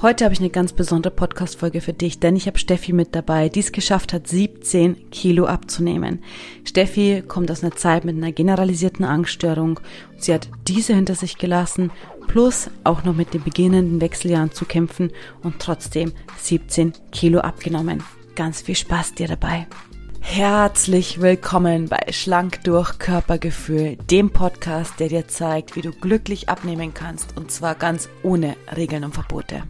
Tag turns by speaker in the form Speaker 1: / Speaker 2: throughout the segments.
Speaker 1: Heute habe ich eine ganz besondere Podcast-Folge für dich, denn ich habe Steffi mit dabei, die es geschafft hat, 17 Kilo abzunehmen. Steffi kommt aus einer Zeit mit einer generalisierten Angststörung und sie hat diese hinter sich gelassen, plus auch noch mit den beginnenden Wechseljahren zu kämpfen und trotzdem 17 Kilo abgenommen. Ganz viel Spaß dir dabei. Herzlich willkommen bei Schlank durch Körpergefühl, dem Podcast, der dir zeigt, wie du glücklich abnehmen kannst und zwar ganz ohne Regeln und Verbote.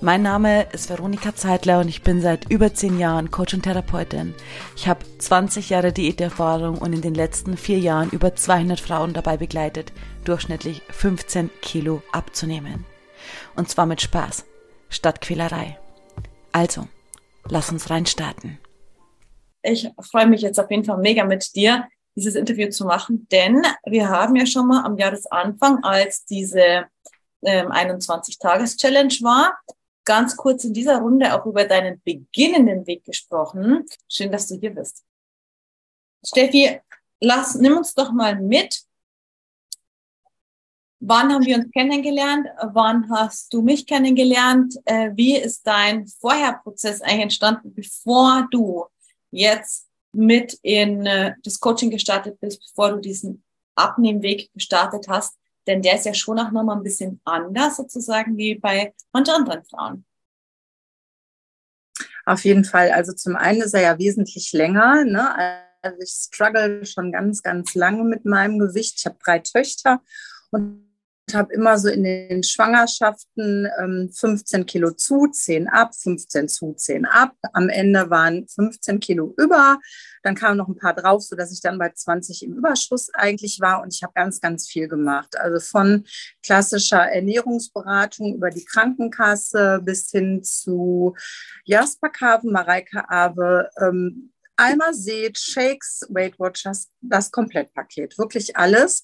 Speaker 1: Mein Name ist Veronika Zeitler und ich bin seit über zehn Jahren Coach und Therapeutin. Ich habe 20 Jahre Diäterfahrung und in den letzten vier Jahren über 200 Frauen dabei begleitet, durchschnittlich 15 Kilo abzunehmen. Und zwar mit Spaß, statt Quälerei. Also, lass uns reinstarten.
Speaker 2: Ich freue mich jetzt auf jeden Fall mega mit dir, dieses Interview zu machen, denn wir haben ja schon mal am Jahresanfang, als diese ähm, 21-Tages-Challenge war, ganz kurz in dieser Runde auch über deinen beginnenden Weg gesprochen. Schön, dass du hier bist. Steffi, lass, nimm uns doch mal mit. Wann haben wir uns kennengelernt? Wann hast du mich kennengelernt? Äh, wie ist dein Vorherprozess eigentlich entstanden, bevor du jetzt mit in äh, das Coaching gestartet bist, bevor du diesen Abnehmweg gestartet hast? Denn der ist ja schon auch nochmal ein bisschen anders sozusagen wie bei manchen anderen Frauen.
Speaker 3: Auf jeden Fall. Also zum einen ist er ja wesentlich länger. Ne? Also ich struggle schon ganz, ganz lange mit meinem Gewicht. Ich habe drei Töchter und habe immer so in den Schwangerschaften ähm, 15 Kilo zu, 10 ab, 15 zu, 10 ab. Am Ende waren 15 Kilo über. Dann kamen noch ein paar drauf, sodass ich dann bei 20 im Überschuss eigentlich war. Und ich habe ganz, ganz viel gemacht. Also von klassischer Ernährungsberatung über die Krankenkasse bis hin zu Jasper Kave, Mareike Awe, ähm, Alma Seed, Shakes, Weight Watchers, das Komplettpaket, wirklich alles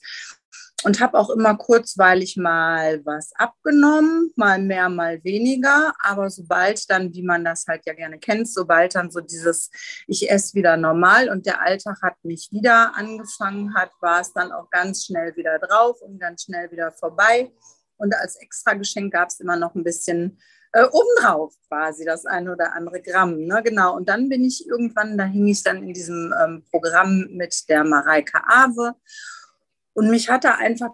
Speaker 3: und habe auch immer kurzweilig mal was abgenommen, mal mehr, mal weniger. Aber sobald dann, wie man das halt ja gerne kennt, sobald dann so dieses, ich esse wieder normal und der Alltag hat mich wieder angefangen hat, war es dann auch ganz schnell wieder drauf und ganz schnell wieder vorbei. Und als Extrageschenk gab es immer noch ein bisschen äh, obendrauf quasi das eine oder andere Gramm. Ne? Genau. Und dann bin ich irgendwann, da hing ich dann in diesem ähm, Programm mit der Mareike Awe. Und mich hat er einfach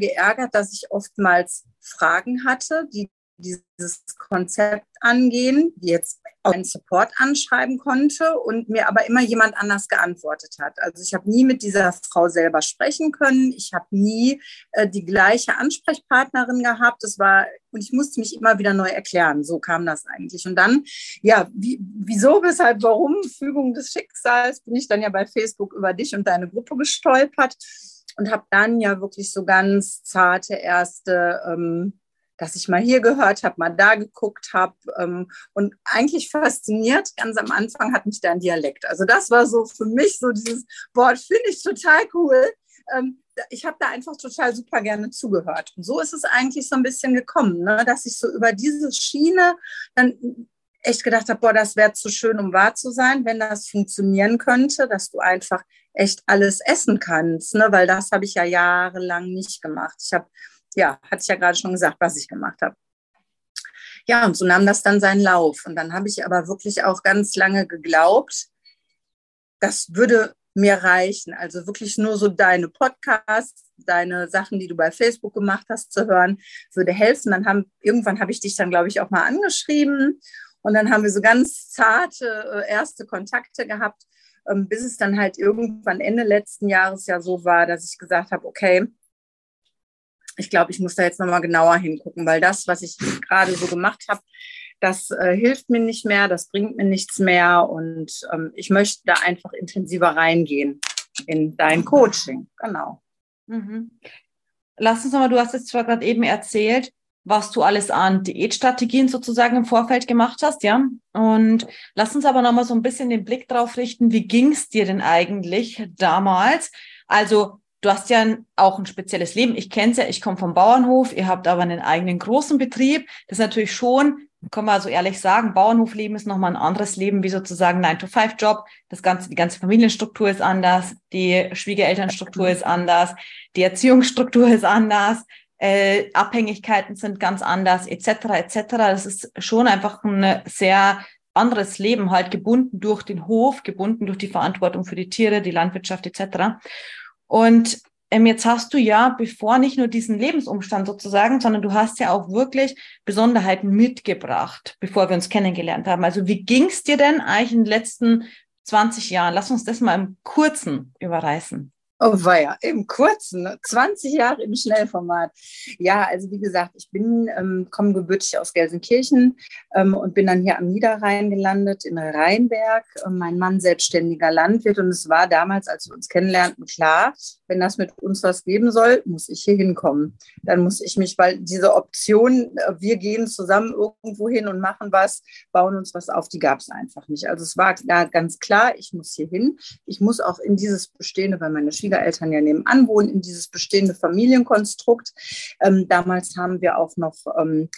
Speaker 3: geärgert, dass ich oftmals Fragen hatte, die dieses Konzept angehen, die jetzt einen Support anschreiben konnte und mir aber immer jemand anders geantwortet hat. Also ich habe nie mit dieser Frau selber sprechen können. Ich habe nie äh, die gleiche Ansprechpartnerin gehabt. Es war und ich musste mich immer wieder neu erklären. So kam das eigentlich. Und dann, ja, wie, wieso, weshalb, warum, Fügung des Schicksals, bin ich dann ja bei Facebook über dich und deine Gruppe gestolpert und habe dann ja wirklich so ganz zarte erste ähm, dass ich mal hier gehört habe, mal da geguckt habe ähm, und eigentlich fasziniert. Ganz am Anfang hat mich dein Dialekt. Also das war so für mich so dieses Wort, finde ich total cool. Ähm, ich habe da einfach total super gerne zugehört. Und so ist es eigentlich so ein bisschen gekommen, ne? dass ich so über diese Schiene dann echt gedacht habe, boah, das wäre zu schön, um wahr zu sein, wenn das funktionieren könnte, dass du einfach echt alles essen kannst, ne? weil das habe ich ja jahrelang nicht gemacht. Ich habe ja, hatte ich ja gerade schon gesagt, was ich gemacht habe. Ja, und so nahm das dann seinen Lauf. Und dann habe ich aber wirklich auch ganz lange geglaubt, das würde mir reichen. Also wirklich nur so deine Podcasts, deine Sachen, die du bei Facebook gemacht hast, zu hören, würde helfen. Dann haben, irgendwann habe ich dich dann, glaube ich, auch mal angeschrieben. Und dann haben wir so ganz zarte äh, erste Kontakte gehabt, ähm, bis es dann halt irgendwann Ende letzten Jahres ja so war, dass ich gesagt habe, okay, ich glaube, ich muss da jetzt nochmal genauer hingucken, weil das, was ich gerade so gemacht habe, das äh, hilft mir nicht mehr, das bringt mir nichts mehr und ähm, ich möchte da einfach intensiver reingehen in dein Coaching. Genau.
Speaker 1: Mhm. Lass uns nochmal, du hast jetzt zwar gerade eben erzählt, was du alles an Diätstrategien sozusagen im Vorfeld gemacht hast, ja. Und lass uns aber nochmal so ein bisschen den Blick drauf richten, wie ging es dir denn eigentlich damals? Also Du hast ja auch ein spezielles Leben. Ich kenne es ja, ich komme vom Bauernhof, ihr habt aber einen eigenen großen Betrieb. Das ist natürlich schon, kann man so ehrlich sagen, Bauernhofleben ist nochmal ein anderes Leben wie sozusagen 9-to-5-Job. Das ganze, die ganze Familienstruktur ist anders, die Schwiegerelternstruktur ist anders, die Erziehungsstruktur ist anders. äh, Abhängigkeiten sind ganz anders, etc. etc. Das ist schon einfach ein sehr anderes Leben, halt gebunden durch den Hof, gebunden durch die Verantwortung für die Tiere, die Landwirtschaft etc. Und ähm, jetzt hast du ja, bevor nicht nur diesen Lebensumstand sozusagen, sondern du hast ja auch wirklich Besonderheiten mitgebracht, bevor wir uns kennengelernt haben. Also wie ging es dir denn eigentlich in den letzten 20 Jahren? Lass uns das mal im Kurzen überreißen.
Speaker 3: Oh weia, im kurzen, 20 Jahre im Schnellformat. Ja, also wie gesagt, ich bin, ähm, komme gebürtig aus Gelsenkirchen ähm, und bin dann hier am Niederrhein gelandet, in Rheinberg. Ähm, mein Mann selbstständiger Landwirt und es war damals, als wir uns kennenlernten, klar, wenn das mit uns was geben soll, muss ich hier hinkommen. Dann muss ich mich, weil diese Option, äh, wir gehen zusammen irgendwo hin und machen was, bauen uns was auf, die gab es einfach nicht. Also es war ganz klar, ich muss hier hin. Ich muss auch in dieses bestehende, weil meine Schwiegereltern Schwiegereltern ja nebenan wohnen, in dieses bestehende Familienkonstrukt. Ähm, damals haben wir auch noch ähm,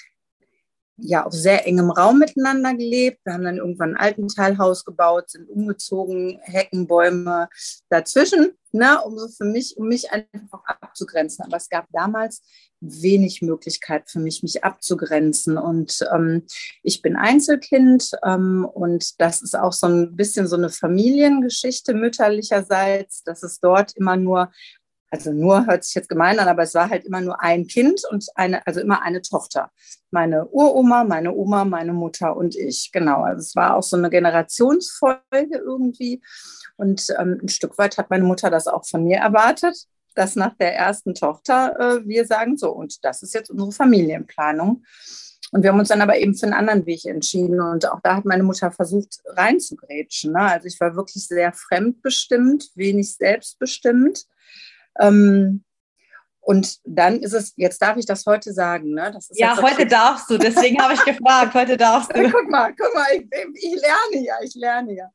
Speaker 3: ja, auf sehr engem Raum miteinander gelebt. Wir haben dann irgendwann ein Altenteilhaus gebaut, sind umgezogen, Heckenbäume dazwischen, ne, um so für mich, um mich einfach abzugrenzen. Aber es gab damals wenig Möglichkeit für mich, mich abzugrenzen. Und ähm, ich bin Einzelkind ähm, und das ist auch so ein bisschen so eine Familiengeschichte mütterlicherseits, dass es dort immer nur also nur hört sich jetzt gemein an, aber es war halt immer nur ein Kind und eine, also immer eine Tochter. Meine Uroma, meine Oma, meine Mutter und ich. Genau. Also es war auch so eine Generationsfolge irgendwie. Und ähm, ein Stück weit hat meine Mutter das auch von mir erwartet dass nach der ersten Tochter äh, wir sagen, so, und das ist jetzt unsere Familienplanung. Und wir haben uns dann aber eben für einen anderen Weg entschieden. Und auch da hat meine Mutter versucht, reinzugrätschen. Ne? Also ich war wirklich sehr fremdbestimmt, wenig selbstbestimmt. Ähm, und dann ist es, jetzt darf ich das heute sagen, ne?
Speaker 1: ja, heute darfst du, deswegen habe ich gefragt, heute darfst du.
Speaker 3: guck mal, guck mal, ich, ich lerne ja, ich lerne ja.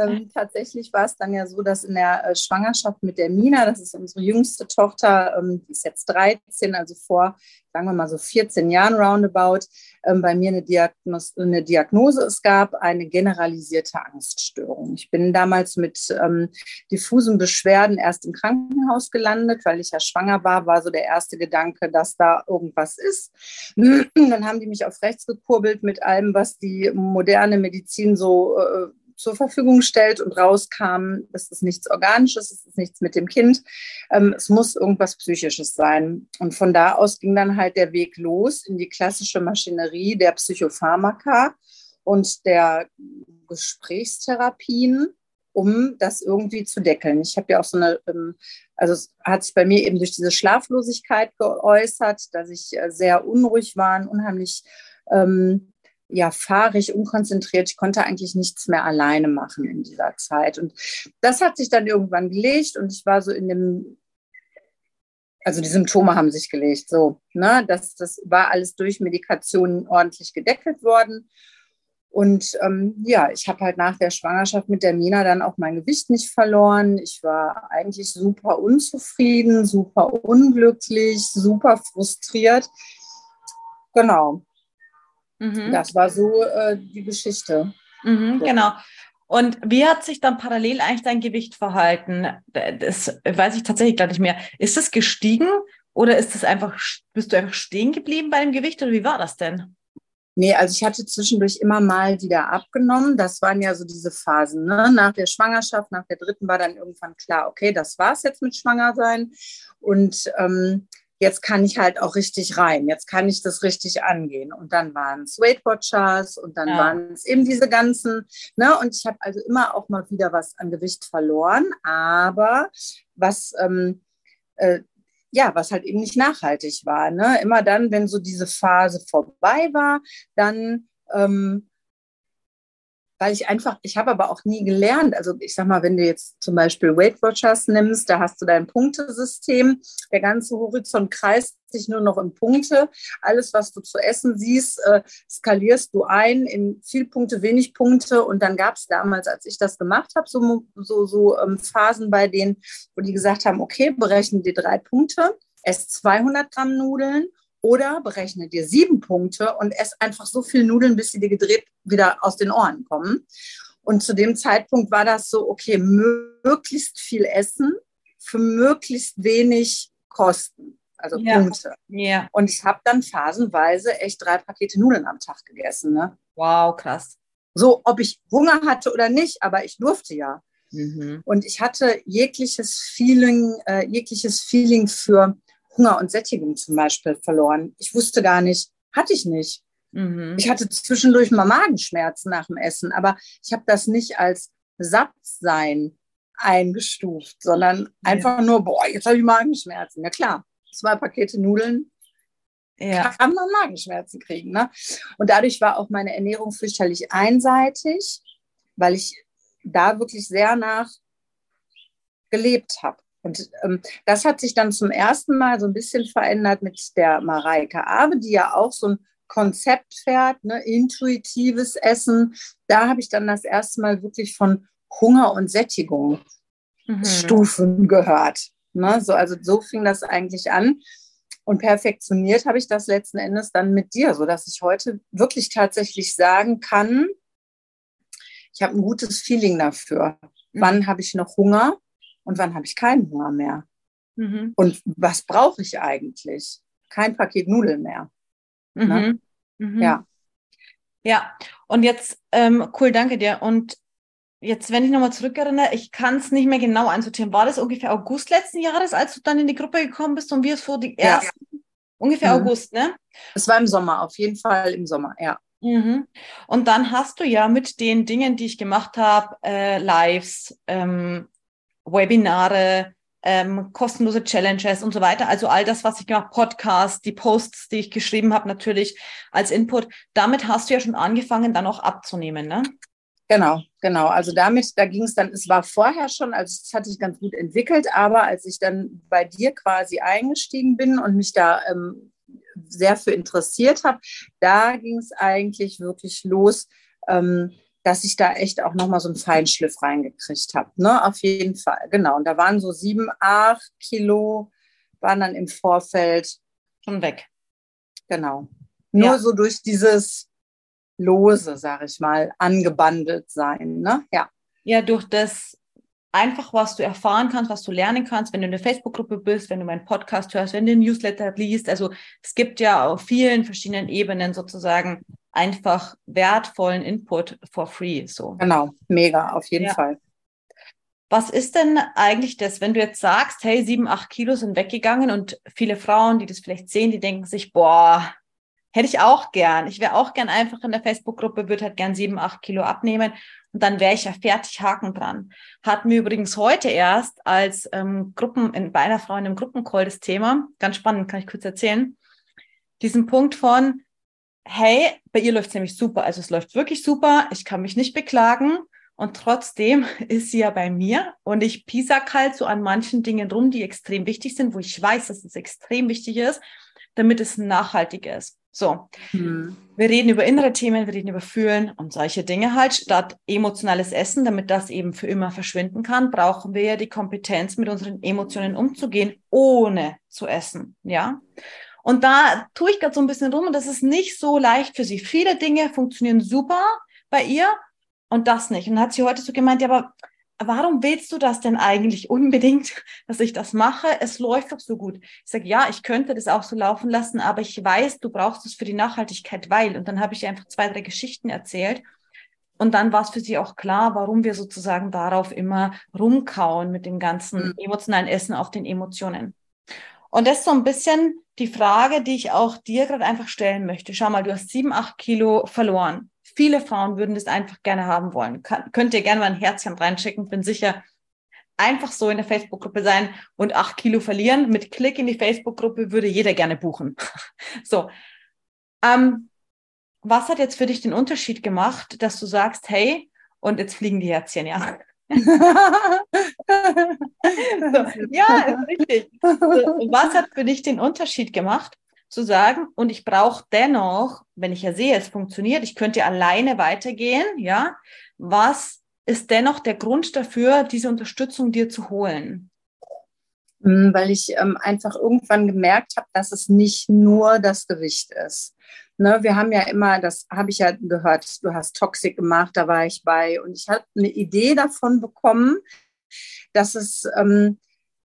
Speaker 3: Ähm, tatsächlich war es dann ja so, dass in der äh, Schwangerschaft mit der Mina, das ist unsere jüngste Tochter, ähm, die ist jetzt 13, also vor sagen wir mal so 14 Jahren roundabout, ähm, bei mir eine, Diagnos eine Diagnose es gab, eine generalisierte Angststörung. Ich bin damals mit ähm, diffusen Beschwerden erst im Krankenhaus gelandet, weil ich ja schwanger war, war so der erste Gedanke, dass da irgendwas ist. Dann haben die mich auf rechts gekurbelt mit allem, was die moderne Medizin so äh, zur Verfügung stellt und rauskam, es ist nichts Organisches, es ist nichts mit dem Kind, ähm, es muss irgendwas Psychisches sein. Und von da aus ging dann halt der Weg los in die klassische Maschinerie der Psychopharmaka und der Gesprächstherapien, um das irgendwie zu deckeln. Ich habe ja auch so eine, ähm, also es hat sich bei mir eben durch diese Schlaflosigkeit geäußert, dass ich äh, sehr unruhig war, unheimlich ähm, ja fahrig, unkonzentriert. Ich konnte eigentlich nichts mehr alleine machen in dieser Zeit. Und das hat sich dann irgendwann gelegt und ich war so in dem, also die Symptome haben sich gelegt, so, ne, das, das war alles durch Medikationen ordentlich gedeckelt worden. Und ähm, ja, ich habe halt nach der Schwangerschaft mit der Mina dann auch mein Gewicht nicht verloren. Ich war eigentlich super unzufrieden, super unglücklich, super frustriert. Genau. Mhm. Das war so äh, die Geschichte.
Speaker 1: Mhm, ja. Genau. Und wie hat sich dann parallel eigentlich dein Gewicht verhalten? Das weiß ich tatsächlich gar nicht mehr. Ist es gestiegen oder ist es einfach, bist du einfach stehen geblieben bei dem Gewicht oder wie war das denn?
Speaker 3: Nee, also ich hatte zwischendurch immer mal wieder abgenommen. Das waren ja so diese Phasen. Ne? Nach der Schwangerschaft, nach der dritten war dann irgendwann klar, okay, das war es jetzt mit Schwangersein. Und ähm, jetzt kann ich halt auch richtig rein, jetzt kann ich das richtig angehen. Und dann waren es Weight Watchers und dann ja. waren es eben diese ganzen, ne? Und ich habe also immer auch mal wieder was an Gewicht verloren, aber was ähm, äh, ja, was halt eben nicht nachhaltig war. Ne? Immer dann, wenn so diese Phase vorbei war, dann ähm, weil ich einfach, ich habe aber auch nie gelernt. Also ich sag mal, wenn du jetzt zum Beispiel Weight Watchers nimmst, da hast du dein Punktesystem, der ganze Horizont kreist sich nur noch in Punkte. Alles, was du zu essen siehst, äh, skalierst du ein in viel Punkte, wenig Punkte. Und dann gab es damals, als ich das gemacht habe, so, so, so ähm, Phasen bei denen, wo die gesagt haben, okay, berechne dir drei Punkte, ess 200 Gramm Nudeln oder berechne dir sieben Punkte und ess einfach so viel Nudeln, bis sie dir gedreht wieder aus den Ohren kommen. Und zu dem Zeitpunkt war das so, okay, möglichst viel essen für möglichst wenig Kosten. also ja. Punkte. Ja. Und ich habe dann phasenweise echt drei Pakete Nudeln am Tag gegessen. Ne?
Speaker 1: Wow, krass.
Speaker 3: So, ob ich Hunger hatte oder nicht, aber ich durfte ja. Mhm. Und ich hatte jegliches Feeling, äh, jegliches Feeling für Hunger und Sättigung zum Beispiel verloren. Ich wusste gar nicht, hatte ich nicht. Mhm. Ich hatte zwischendurch mal Magenschmerzen nach dem Essen, aber ich habe das nicht als Sattsein eingestuft, sondern ja. einfach nur, boah, jetzt habe ich Magenschmerzen. Ja klar, zwei Pakete Nudeln, ja. kann man Magenschmerzen kriegen. Ne? Und dadurch war auch meine Ernährung fürchterlich einseitig, weil ich da wirklich sehr nach gelebt habe. Und ähm, das hat sich dann zum ersten Mal so ein bisschen verändert mit der Mareike Abe, die ja auch so ein Konzept fährt, ne, intuitives Essen. Da habe ich dann das erste Mal wirklich von Hunger und Sättigung mhm. Stufen gehört. Ne? So, also so fing das eigentlich an. Und perfektioniert habe ich das letzten Endes dann mit dir, sodass ich heute wirklich tatsächlich sagen kann, ich habe ein gutes Feeling dafür. Mhm. Wann habe ich noch Hunger und wann habe ich keinen Hunger mehr? Mhm. Und was brauche ich eigentlich? Kein Paket Nudeln mehr.
Speaker 1: Mhm. Ne? Mhm. Ja. Ja, und jetzt, ähm, cool, danke dir. Und jetzt, wenn ich nochmal zurückerinnere, ich kann es nicht mehr genau einsortieren. War das ungefähr August letzten Jahres, als du dann in die Gruppe gekommen bist und wir es vor die ersten? Ja. Ungefähr mhm. August, ne?
Speaker 3: Es war im Sommer, auf jeden Fall im Sommer, ja.
Speaker 1: Mhm. Und dann hast du ja mit den Dingen, die ich gemacht habe, äh, Lives, ähm, Webinare, ähm, kostenlose Challenges und so weiter. Also all das, was ich gemacht, Podcasts, die Posts, die ich geschrieben habe, natürlich als Input. Damit hast du ja schon angefangen, dann auch abzunehmen, ne?
Speaker 3: Genau, genau. Also damit, da ging es dann, es war vorher schon, also es hat sich ganz gut entwickelt, aber als ich dann bei dir quasi eingestiegen bin und mich da ähm, sehr für interessiert habe, da ging es eigentlich wirklich los, ähm, dass ich da echt auch nochmal so einen Feinschliff reingekriegt habe. Ne? Auf jeden Fall, genau. Und da waren so sieben, acht Kilo, waren dann im Vorfeld
Speaker 1: schon weg.
Speaker 3: Genau. Nur ja. so durch dieses lose, sage ich mal, angebandelt sein. Ne? Ja.
Speaker 1: ja, durch das einfach, was du erfahren kannst, was du lernen kannst, wenn du in der Facebook-Gruppe bist, wenn du meinen Podcast hörst, wenn du den Newsletter liest. Also es gibt ja auf vielen verschiedenen Ebenen sozusagen einfach wertvollen Input for free. So.
Speaker 3: Genau, mega, auf jeden ja. Fall.
Speaker 1: Was ist denn eigentlich das, wenn du jetzt sagst, hey, sieben, acht Kilo sind weggegangen und viele Frauen, die das vielleicht sehen, die denken sich, boah, Hätte ich auch gern. Ich wäre auch gern einfach in der Facebook-Gruppe, würde halt gern sieben, acht Kilo abnehmen und dann wäre ich ja fertig Haken dran. Hatten wir übrigens heute erst als ähm, Gruppen, in, bei einer Frau in einem Gruppencall das Thema, ganz spannend, kann ich kurz erzählen, diesen Punkt von, hey, bei ihr läuft es nämlich super, also es läuft wirklich super, ich kann mich nicht beklagen und trotzdem ist sie ja bei mir und ich pisak halt so an manchen Dingen rum, die extrem wichtig sind, wo ich weiß, dass es extrem wichtig ist, damit es nachhaltig ist. So, mhm. wir reden über innere Themen, wir reden über Fühlen und solche Dinge halt. Statt emotionales Essen, damit das eben für immer verschwinden kann, brauchen wir ja die Kompetenz, mit unseren Emotionen umzugehen, ohne zu essen. Ja. Und da tue ich gerade so ein bisschen rum und das ist nicht so leicht für sie. Viele Dinge funktionieren super bei ihr und das nicht. Und dann hat sie heute so gemeint, ja, aber warum willst du das denn eigentlich unbedingt, dass ich das mache? Es läuft doch so gut. Ich sage, ja, ich könnte das auch so laufen lassen, aber ich weiß, du brauchst es für die Nachhaltigkeit, weil. Und dann habe ich ihr einfach zwei, drei Geschichten erzählt. Und dann war es für sie auch klar, warum wir sozusagen darauf immer rumkauen mit dem ganzen mhm. emotionalen Essen auf den Emotionen. Und das ist so ein bisschen die Frage, die ich auch dir gerade einfach stellen möchte. Schau mal, du hast sieben, acht Kilo verloren. Viele Frauen würden das einfach gerne haben wollen. Kann, könnt ihr gerne mal ein Herzchen reinschicken. Bin sicher, einfach so in der Facebook-Gruppe sein und acht Kilo verlieren. Mit Klick in die Facebook-Gruppe würde jeder gerne buchen. so. Ähm, was hat jetzt für dich den Unterschied gemacht, dass du sagst, hey, und jetzt fliegen die Herzchen, ja. So, ja, ist richtig. So, was hat für dich den Unterschied gemacht, zu sagen, und ich brauche dennoch, wenn ich ja sehe, es funktioniert, ich könnte alleine weitergehen, ja, was ist dennoch der Grund dafür, diese Unterstützung dir zu holen?
Speaker 3: Hm, weil ich ähm, einfach irgendwann gemerkt habe, dass es nicht nur das Gewicht ist. Ne, wir haben ja immer, das habe ich ja gehört, du hast Toxic gemacht, da war ich bei und ich habe eine Idee davon bekommen, dass es ähm,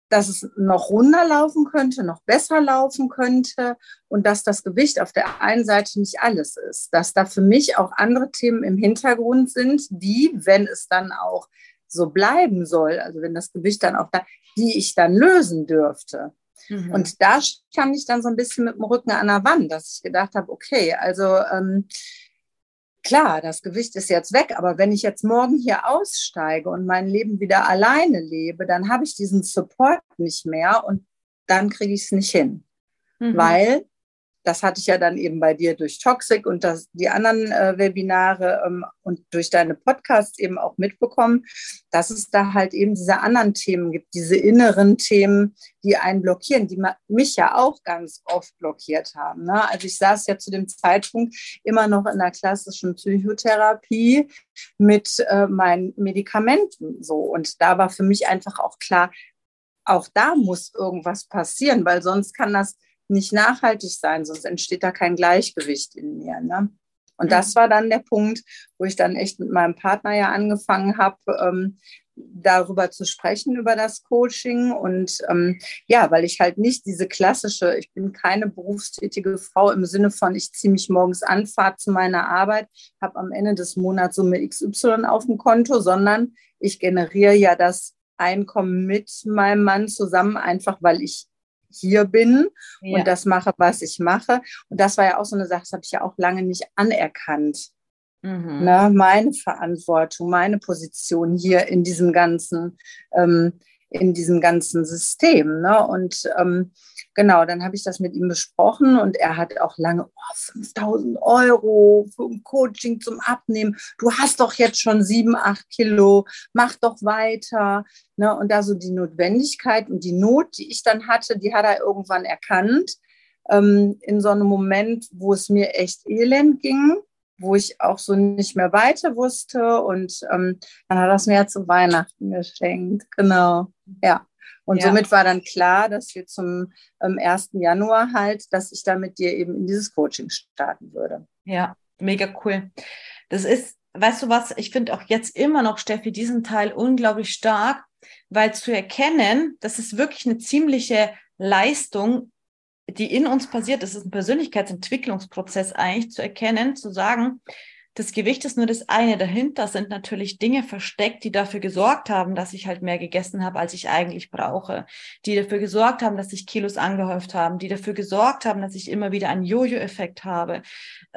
Speaker 3: dass es noch runterlaufen könnte, noch besser laufen könnte und dass das Gewicht auf der einen Seite nicht alles ist, dass da für mich auch andere Themen im Hintergrund sind, die, wenn es dann auch so bleiben soll, also wenn das Gewicht dann auch da, die ich dann lösen dürfte. Mhm. Und da stand ich dann so ein bisschen mit dem Rücken an der Wand, dass ich gedacht habe, okay, also ähm, klar, das Gewicht ist jetzt weg, aber wenn ich jetzt morgen hier aussteige und mein Leben wieder alleine lebe, dann habe ich diesen Support nicht mehr und dann kriege ich es nicht hin. Mhm. Weil das hatte ich ja dann eben bei dir durch Toxic und das, die anderen äh, Webinare ähm, und durch deine Podcasts eben auch mitbekommen, dass es da halt eben diese anderen Themen gibt, diese inneren Themen, die einen blockieren, die mich ja auch ganz oft blockiert haben. Ne? Also ich saß ja zu dem Zeitpunkt immer noch in der klassischen Psychotherapie mit äh, meinen Medikamenten so. Und da war für mich einfach auch klar, auch da muss irgendwas passieren, weil sonst kann das nicht nachhaltig sein, sonst entsteht da kein Gleichgewicht in mir. Ne? Und das mhm. war dann der Punkt, wo ich dann echt mit meinem Partner ja angefangen habe, ähm, darüber zu sprechen, über das Coaching. Und ähm, ja, weil ich halt nicht diese klassische, ich bin keine berufstätige Frau im Sinne von, ich ziehe mich morgens an, fahre zu meiner Arbeit, habe am Ende des Monats Summe XY auf dem Konto, sondern ich generiere ja das Einkommen mit meinem Mann zusammen, einfach weil ich hier bin ja. und das mache, was ich mache. Und das war ja auch so eine Sache, das habe ich ja auch lange nicht anerkannt. Mhm. Ne, meine Verantwortung, meine Position hier in diesem ganzen, ähm, in diesem ganzen System. Ne? Und ähm, genau, dann habe ich das mit ihm besprochen und er hat auch lange, oh, 5000 Euro für ein Coaching zum Abnehmen. Du hast doch jetzt schon sieben, acht Kilo, mach doch weiter. Ne? Und da so die Notwendigkeit und die Not, die ich dann hatte, die hat er irgendwann erkannt. Ähm, in so einem Moment, wo es mir echt elend ging, wo ich auch so nicht mehr weiter wusste. Und ähm, dann hat er es mir ja zu Weihnachten geschenkt. Genau. Ja. Und ja. somit war dann klar, dass wir zum ähm, 1. Januar halt, dass ich da mit dir eben in dieses Coaching starten würde.
Speaker 1: Ja, mega cool. Das ist, weißt du was, ich finde auch jetzt immer noch, Steffi, diesen Teil unglaublich stark, weil zu erkennen, das ist wirklich eine ziemliche Leistung, die in uns passiert. Das ist ein Persönlichkeitsentwicklungsprozess eigentlich zu erkennen, zu sagen, das Gewicht ist nur das eine. Dahinter sind natürlich Dinge versteckt, die dafür gesorgt haben, dass ich halt mehr gegessen habe, als ich eigentlich brauche. Die dafür gesorgt haben, dass sich Kilos angehäuft haben. Die dafür gesorgt haben, dass ich immer wieder einen Jojo-Effekt habe.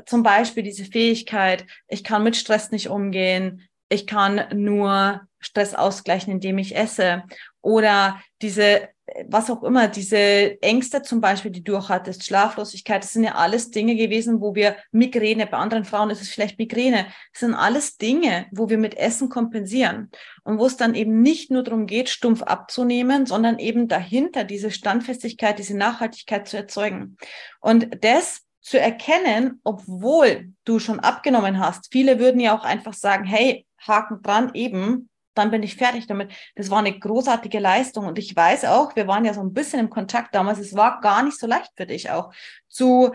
Speaker 1: Zum Beispiel diese Fähigkeit, ich kann mit Stress nicht umgehen. Ich kann nur Stress ausgleichen, indem ich esse. Oder diese was auch immer, diese Ängste zum Beispiel, die du auch hattest, Schlaflosigkeit, das sind ja alles Dinge gewesen, wo wir Migräne, bei anderen Frauen ist es vielleicht Migräne, das sind alles Dinge, wo wir mit Essen kompensieren und wo es dann eben nicht nur darum geht, stumpf abzunehmen, sondern eben dahinter diese Standfestigkeit, diese Nachhaltigkeit zu erzeugen. Und das zu erkennen, obwohl du schon abgenommen hast. Viele würden ja auch einfach sagen, hey, Haken dran, eben, dann bin ich fertig damit. Das war eine großartige Leistung und ich weiß auch, wir waren ja so ein bisschen im Kontakt damals, es war gar nicht so leicht für dich auch zu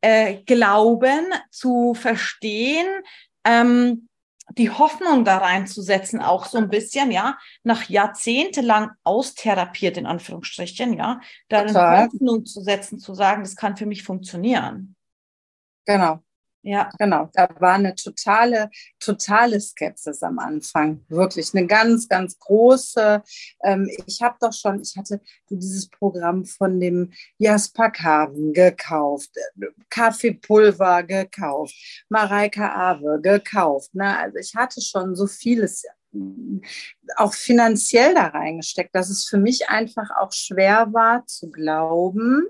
Speaker 1: äh, glauben, zu verstehen, ähm, die Hoffnung da reinzusetzen, auch so ein bisschen, ja, nach jahrzehntelang austherapiert, in Anführungsstrichen, ja, da eine Hoffnung zu setzen, zu sagen, das kann für mich funktionieren.
Speaker 3: Genau. Ja. Genau, da war eine totale, totale Skepsis am Anfang. Wirklich eine ganz, ganz große. Ähm, ich habe doch schon, ich hatte dieses Programm von dem Jasper Kaven gekauft, Kaffeepulver gekauft, Mareike Awe gekauft. Ne? Also ich hatte schon so vieles auch finanziell da reingesteckt, dass es für mich einfach auch schwer war zu glauben,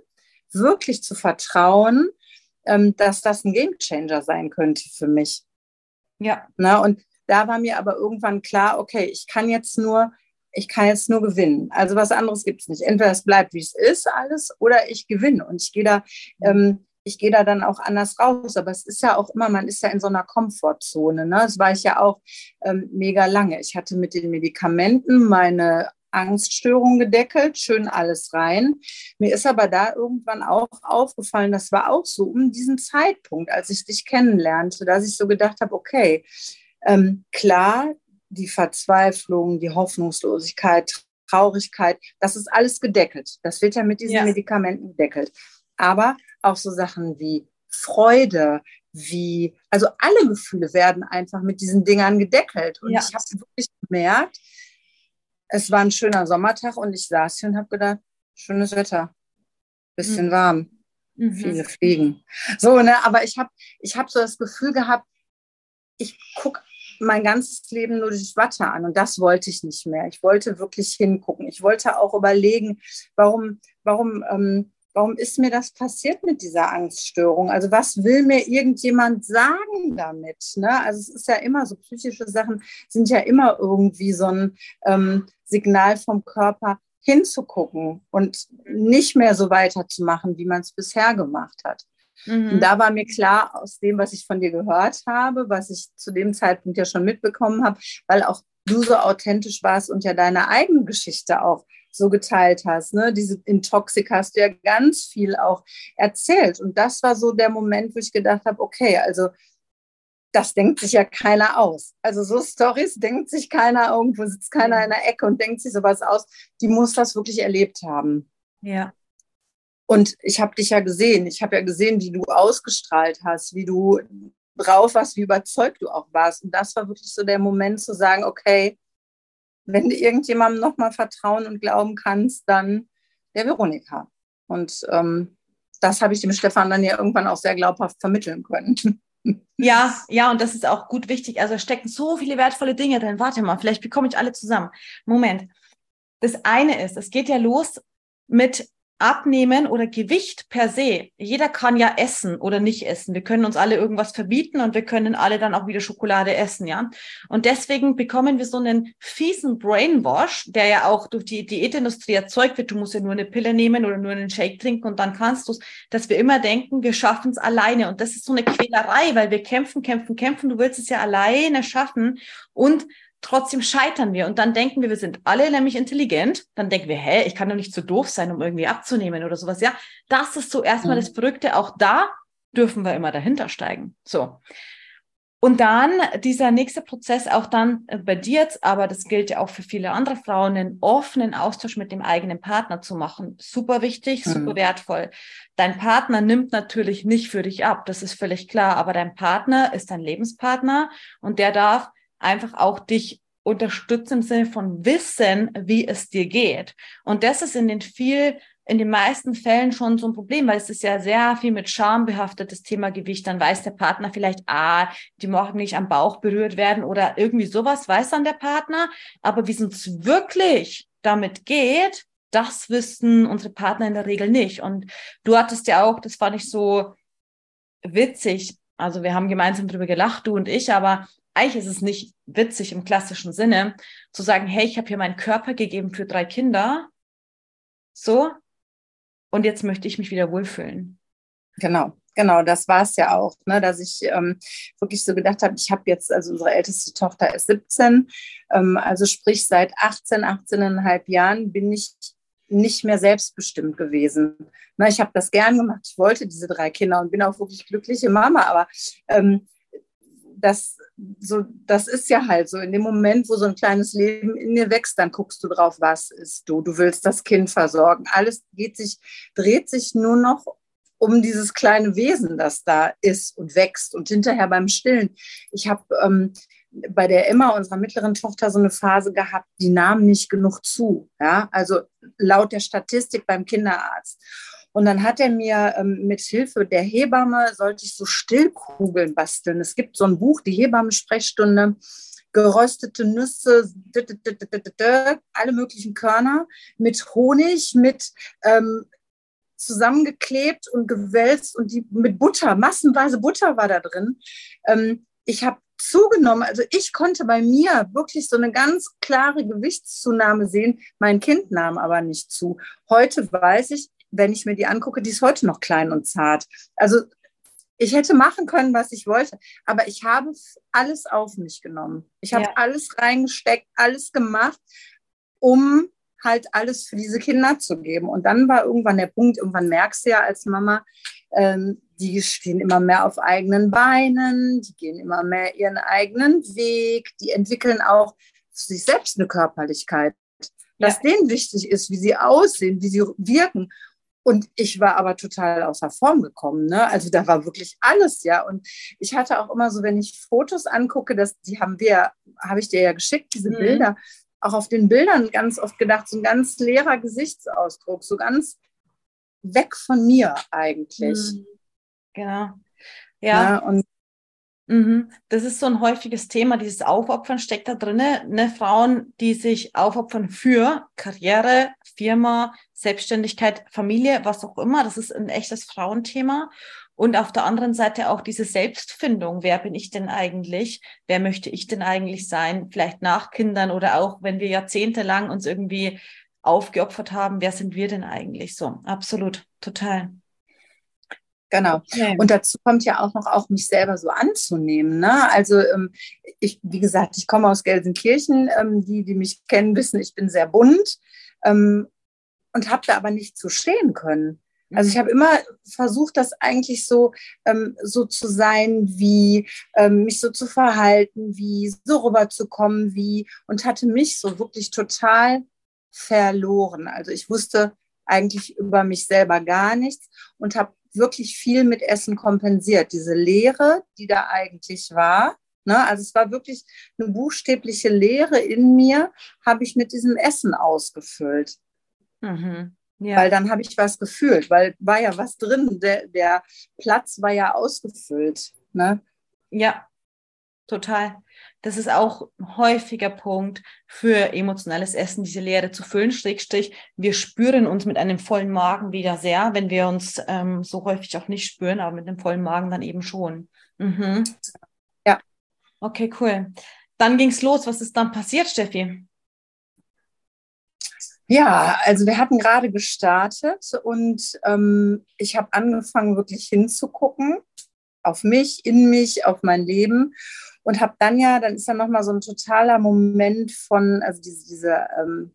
Speaker 3: wirklich zu vertrauen, dass das ein Gamechanger sein könnte für mich. Ja. Na, und da war mir aber irgendwann klar, okay, ich kann jetzt nur, ich kann jetzt nur gewinnen. Also was anderes gibt es nicht. Entweder es bleibt, wie es ist, alles, oder ich gewinne. Und ich gehe da, ähm, ich gehe da dann auch anders raus. Aber es ist ja auch immer, man ist ja in so einer Komfortzone. Ne? Das war ich ja auch ähm, mega lange. Ich hatte mit den Medikamenten meine Angststörung gedeckelt, schön alles rein. Mir ist aber da irgendwann auch aufgefallen, das war auch so um diesen Zeitpunkt, als ich dich kennenlernte, dass ich so gedacht habe, okay, ähm, klar, die Verzweiflung, die Hoffnungslosigkeit Traurigkeit, das ist alles gedeckelt. Das wird ja mit diesen ja. Medikamenten gedeckelt. Aber auch so Sachen wie Freude, wie, also alle Gefühle werden einfach mit diesen Dingern gedeckelt. Und ja. ich habe wirklich gemerkt, es war ein schöner Sommertag und ich saß hier und habe gedacht, schönes Wetter, bisschen mhm. warm, mhm. viele Fliegen. So, ne, aber ich habe ich hab so das Gefühl gehabt, ich gucke mein ganzes Leben nur durch Watte an und das wollte ich nicht mehr. Ich wollte wirklich hingucken. Ich wollte auch überlegen, warum, warum, ähm, warum ist mir das passiert mit dieser Angststörung? Also was will mir irgendjemand sagen damit? Ne? Also es ist ja immer so, psychische Sachen sind ja immer irgendwie so ein ähm, Signal vom Körper hinzugucken und nicht mehr so weiterzumachen, wie man es bisher gemacht hat. Mhm. Und da war mir klar, aus dem, was ich von dir gehört habe, was ich zu dem Zeitpunkt ja schon mitbekommen habe, weil auch du so authentisch warst und ja deine eigene Geschichte auch so geteilt hast. Ne? Diese Intoxik hast du ja ganz viel auch erzählt. Und das war so der Moment, wo ich gedacht habe, okay, also das denkt sich ja keiner aus. Also so Stories denkt sich keiner irgendwo, sitzt keiner in der Ecke und denkt sich sowas aus. Die muss das wirklich erlebt haben.
Speaker 1: Ja.
Speaker 3: Und ich habe dich ja gesehen. Ich habe ja gesehen, wie du ausgestrahlt hast, wie du drauf warst, wie überzeugt du auch warst. Und das war wirklich so der Moment zu sagen, okay, wenn du irgendjemandem nochmal vertrauen und glauben kannst, dann der Veronika. Und ähm, das habe ich dem Stefan dann ja irgendwann auch sehr glaubhaft vermitteln können.
Speaker 1: Ja, ja, und das ist auch gut wichtig. Also stecken so viele wertvolle Dinge drin. Warte mal, vielleicht bekomme ich alle zusammen. Moment. Das eine ist, es geht ja los mit Abnehmen oder Gewicht per se. Jeder kann ja essen oder nicht essen. Wir können uns alle irgendwas verbieten und wir können alle dann auch wieder Schokolade essen, ja. Und deswegen bekommen wir so einen fiesen Brainwash, der ja auch durch die Diätindustrie erzeugt wird. Du musst ja nur eine Pille nehmen oder nur einen Shake trinken und dann kannst du es, dass wir immer denken, wir schaffen es alleine. Und das ist so eine Quälerei, weil wir kämpfen, kämpfen, kämpfen. Du willst es ja alleine schaffen und trotzdem scheitern wir und dann denken wir, wir sind alle nämlich intelligent. Dann denken wir, hä, ich kann doch nicht so doof sein, um irgendwie abzunehmen oder sowas. Ja, das ist so erstmal mhm. das Verrückte. Auch da dürfen wir immer dahinter steigen. So. Und dann dieser nächste Prozess, auch dann äh, bei dir jetzt, aber das gilt ja auch für viele andere Frauen, einen offenen Austausch mit dem eigenen Partner zu machen. Super wichtig, super mhm. wertvoll. Dein Partner nimmt natürlich nicht für dich ab, das ist völlig klar, aber dein Partner ist dein Lebenspartner und der darf einfach auch dich unterstützen im Sinne von Wissen, wie es dir geht. Und das ist in den viel, in den meisten Fällen schon so ein Problem, weil es ist ja sehr viel mit Scham behaftetes Thema Gewicht. Dann weiß der Partner vielleicht, ah, die morgen nicht am Bauch berührt werden oder irgendwie sowas weiß dann der Partner. Aber wie es uns wirklich damit geht, das wissen unsere Partner in der Regel nicht. Und du hattest ja auch, das fand ich so witzig. Also wir haben gemeinsam darüber gelacht, du und ich, aber eigentlich ist es nicht witzig im klassischen Sinne, zu sagen, hey, ich habe hier meinen Körper gegeben für drei Kinder, so, und jetzt möchte ich mich wieder wohlfühlen.
Speaker 3: Genau, genau, das war es ja auch, ne, dass ich ähm, wirklich so gedacht habe, ich habe jetzt, also unsere älteste Tochter ist 17, ähm, also sprich seit 18, 18,5 Jahren bin ich nicht mehr selbstbestimmt gewesen. Na, ich habe das gern gemacht, ich wollte diese drei Kinder und bin auch wirklich glückliche Mama, aber ähm, das, so, das ist ja halt so. In dem Moment, wo so ein kleines Leben in dir wächst, dann guckst du drauf, was ist du. Du willst das Kind versorgen. Alles geht sich, dreht sich nur noch um dieses kleine Wesen, das da ist und wächst. Und hinterher beim Stillen. Ich habe ähm, bei der Emma, unserer mittleren Tochter, so eine Phase gehabt, die nahm nicht genug zu. Ja? Also laut der Statistik beim Kinderarzt. Und dann hat er mir ähm, mit Hilfe der Hebamme, sollte ich so Stillkugeln basteln. Es gibt so ein Buch, die Hebammensprechstunde, geröstete Nüsse, alle möglichen Körner mit Honig, mit ähm, zusammengeklebt und gewälzt und die mit Butter, massenweise Butter war da drin. Ähm, ich habe zugenommen, also ich konnte bei mir wirklich so eine ganz klare Gewichtszunahme sehen. Mein Kind nahm aber nicht zu. Heute weiß ich, wenn ich mir die angucke, die ist heute noch klein und zart. Also ich hätte machen können, was ich wollte, aber ich habe alles auf mich genommen. Ich habe ja. alles reingesteckt, alles gemacht, um halt alles für diese Kinder zu geben. Und dann war irgendwann der Punkt, irgendwann merkst du ja als Mama, ähm, die stehen immer mehr auf eigenen Beinen, die gehen immer mehr ihren eigenen Weg, die entwickeln auch sich selbst eine Körperlichkeit. dass ja. denen wichtig ist, wie sie aussehen, wie sie wirken. Und ich war aber total außer Form gekommen. Ne? Also da war wirklich alles, ja. Und ich hatte auch immer so, wenn ich Fotos angucke, das, die haben wir, habe ich dir ja geschickt, diese mhm. Bilder, auch auf den Bildern ganz oft gedacht, so ein ganz leerer Gesichtsausdruck, so ganz weg von mir eigentlich. Mhm.
Speaker 1: Genau. Ja. ja und Mhm. Das ist so ein häufiges Thema, dieses Aufopfern steckt da drin. Ne? Frauen, die sich aufopfern für Karriere, Firma, Selbstständigkeit, Familie, was auch immer. Das ist ein echtes Frauenthema. Und auf der anderen Seite auch diese Selbstfindung. Wer bin ich denn eigentlich? Wer möchte ich denn eigentlich sein? Vielleicht nach Kindern oder auch, wenn wir jahrzehntelang uns irgendwie aufgeopfert haben, wer sind wir denn eigentlich? So, absolut, total.
Speaker 3: Genau. Okay. Und dazu kommt ja auch noch auch mich selber so anzunehmen. Ne? Also ähm, ich, wie gesagt, ich komme aus Gelsenkirchen. Ähm, die, die mich kennen, wissen, ich bin sehr bunt ähm, und habe da aber nicht zu stehen können. Also ich mhm. habe immer versucht, das eigentlich so, ähm, so zu sein, wie ähm, mich so zu verhalten, wie so rüberzukommen, wie und hatte mich so wirklich total verloren. Also ich wusste eigentlich über mich selber gar nichts und habe wirklich viel mit Essen kompensiert. Diese Leere, die da eigentlich war, ne, also es war wirklich eine buchstäbliche Leere in mir, habe ich mit diesem Essen ausgefüllt. Mhm. Ja. Weil dann habe ich was gefühlt, weil war ja was drin, der, der Platz war ja ausgefüllt. Ne?
Speaker 1: Ja, total. Das ist auch ein häufiger Punkt für emotionales Essen, diese Leere zu füllen. Schrägstrich, wir spüren uns mit einem vollen Magen wieder sehr, wenn wir uns ähm, so häufig auch nicht spüren, aber mit einem vollen Magen dann eben schon. Mhm. Ja. Okay, cool. Dann ging es los. Was ist dann passiert, Steffi?
Speaker 3: Ja, also wir hatten gerade gestartet und ähm, ich habe angefangen, wirklich hinzugucken auf mich, in mich, auf mein Leben und habe dann ja, dann ist ja nochmal so ein totaler Moment von, also diese, diese ähm,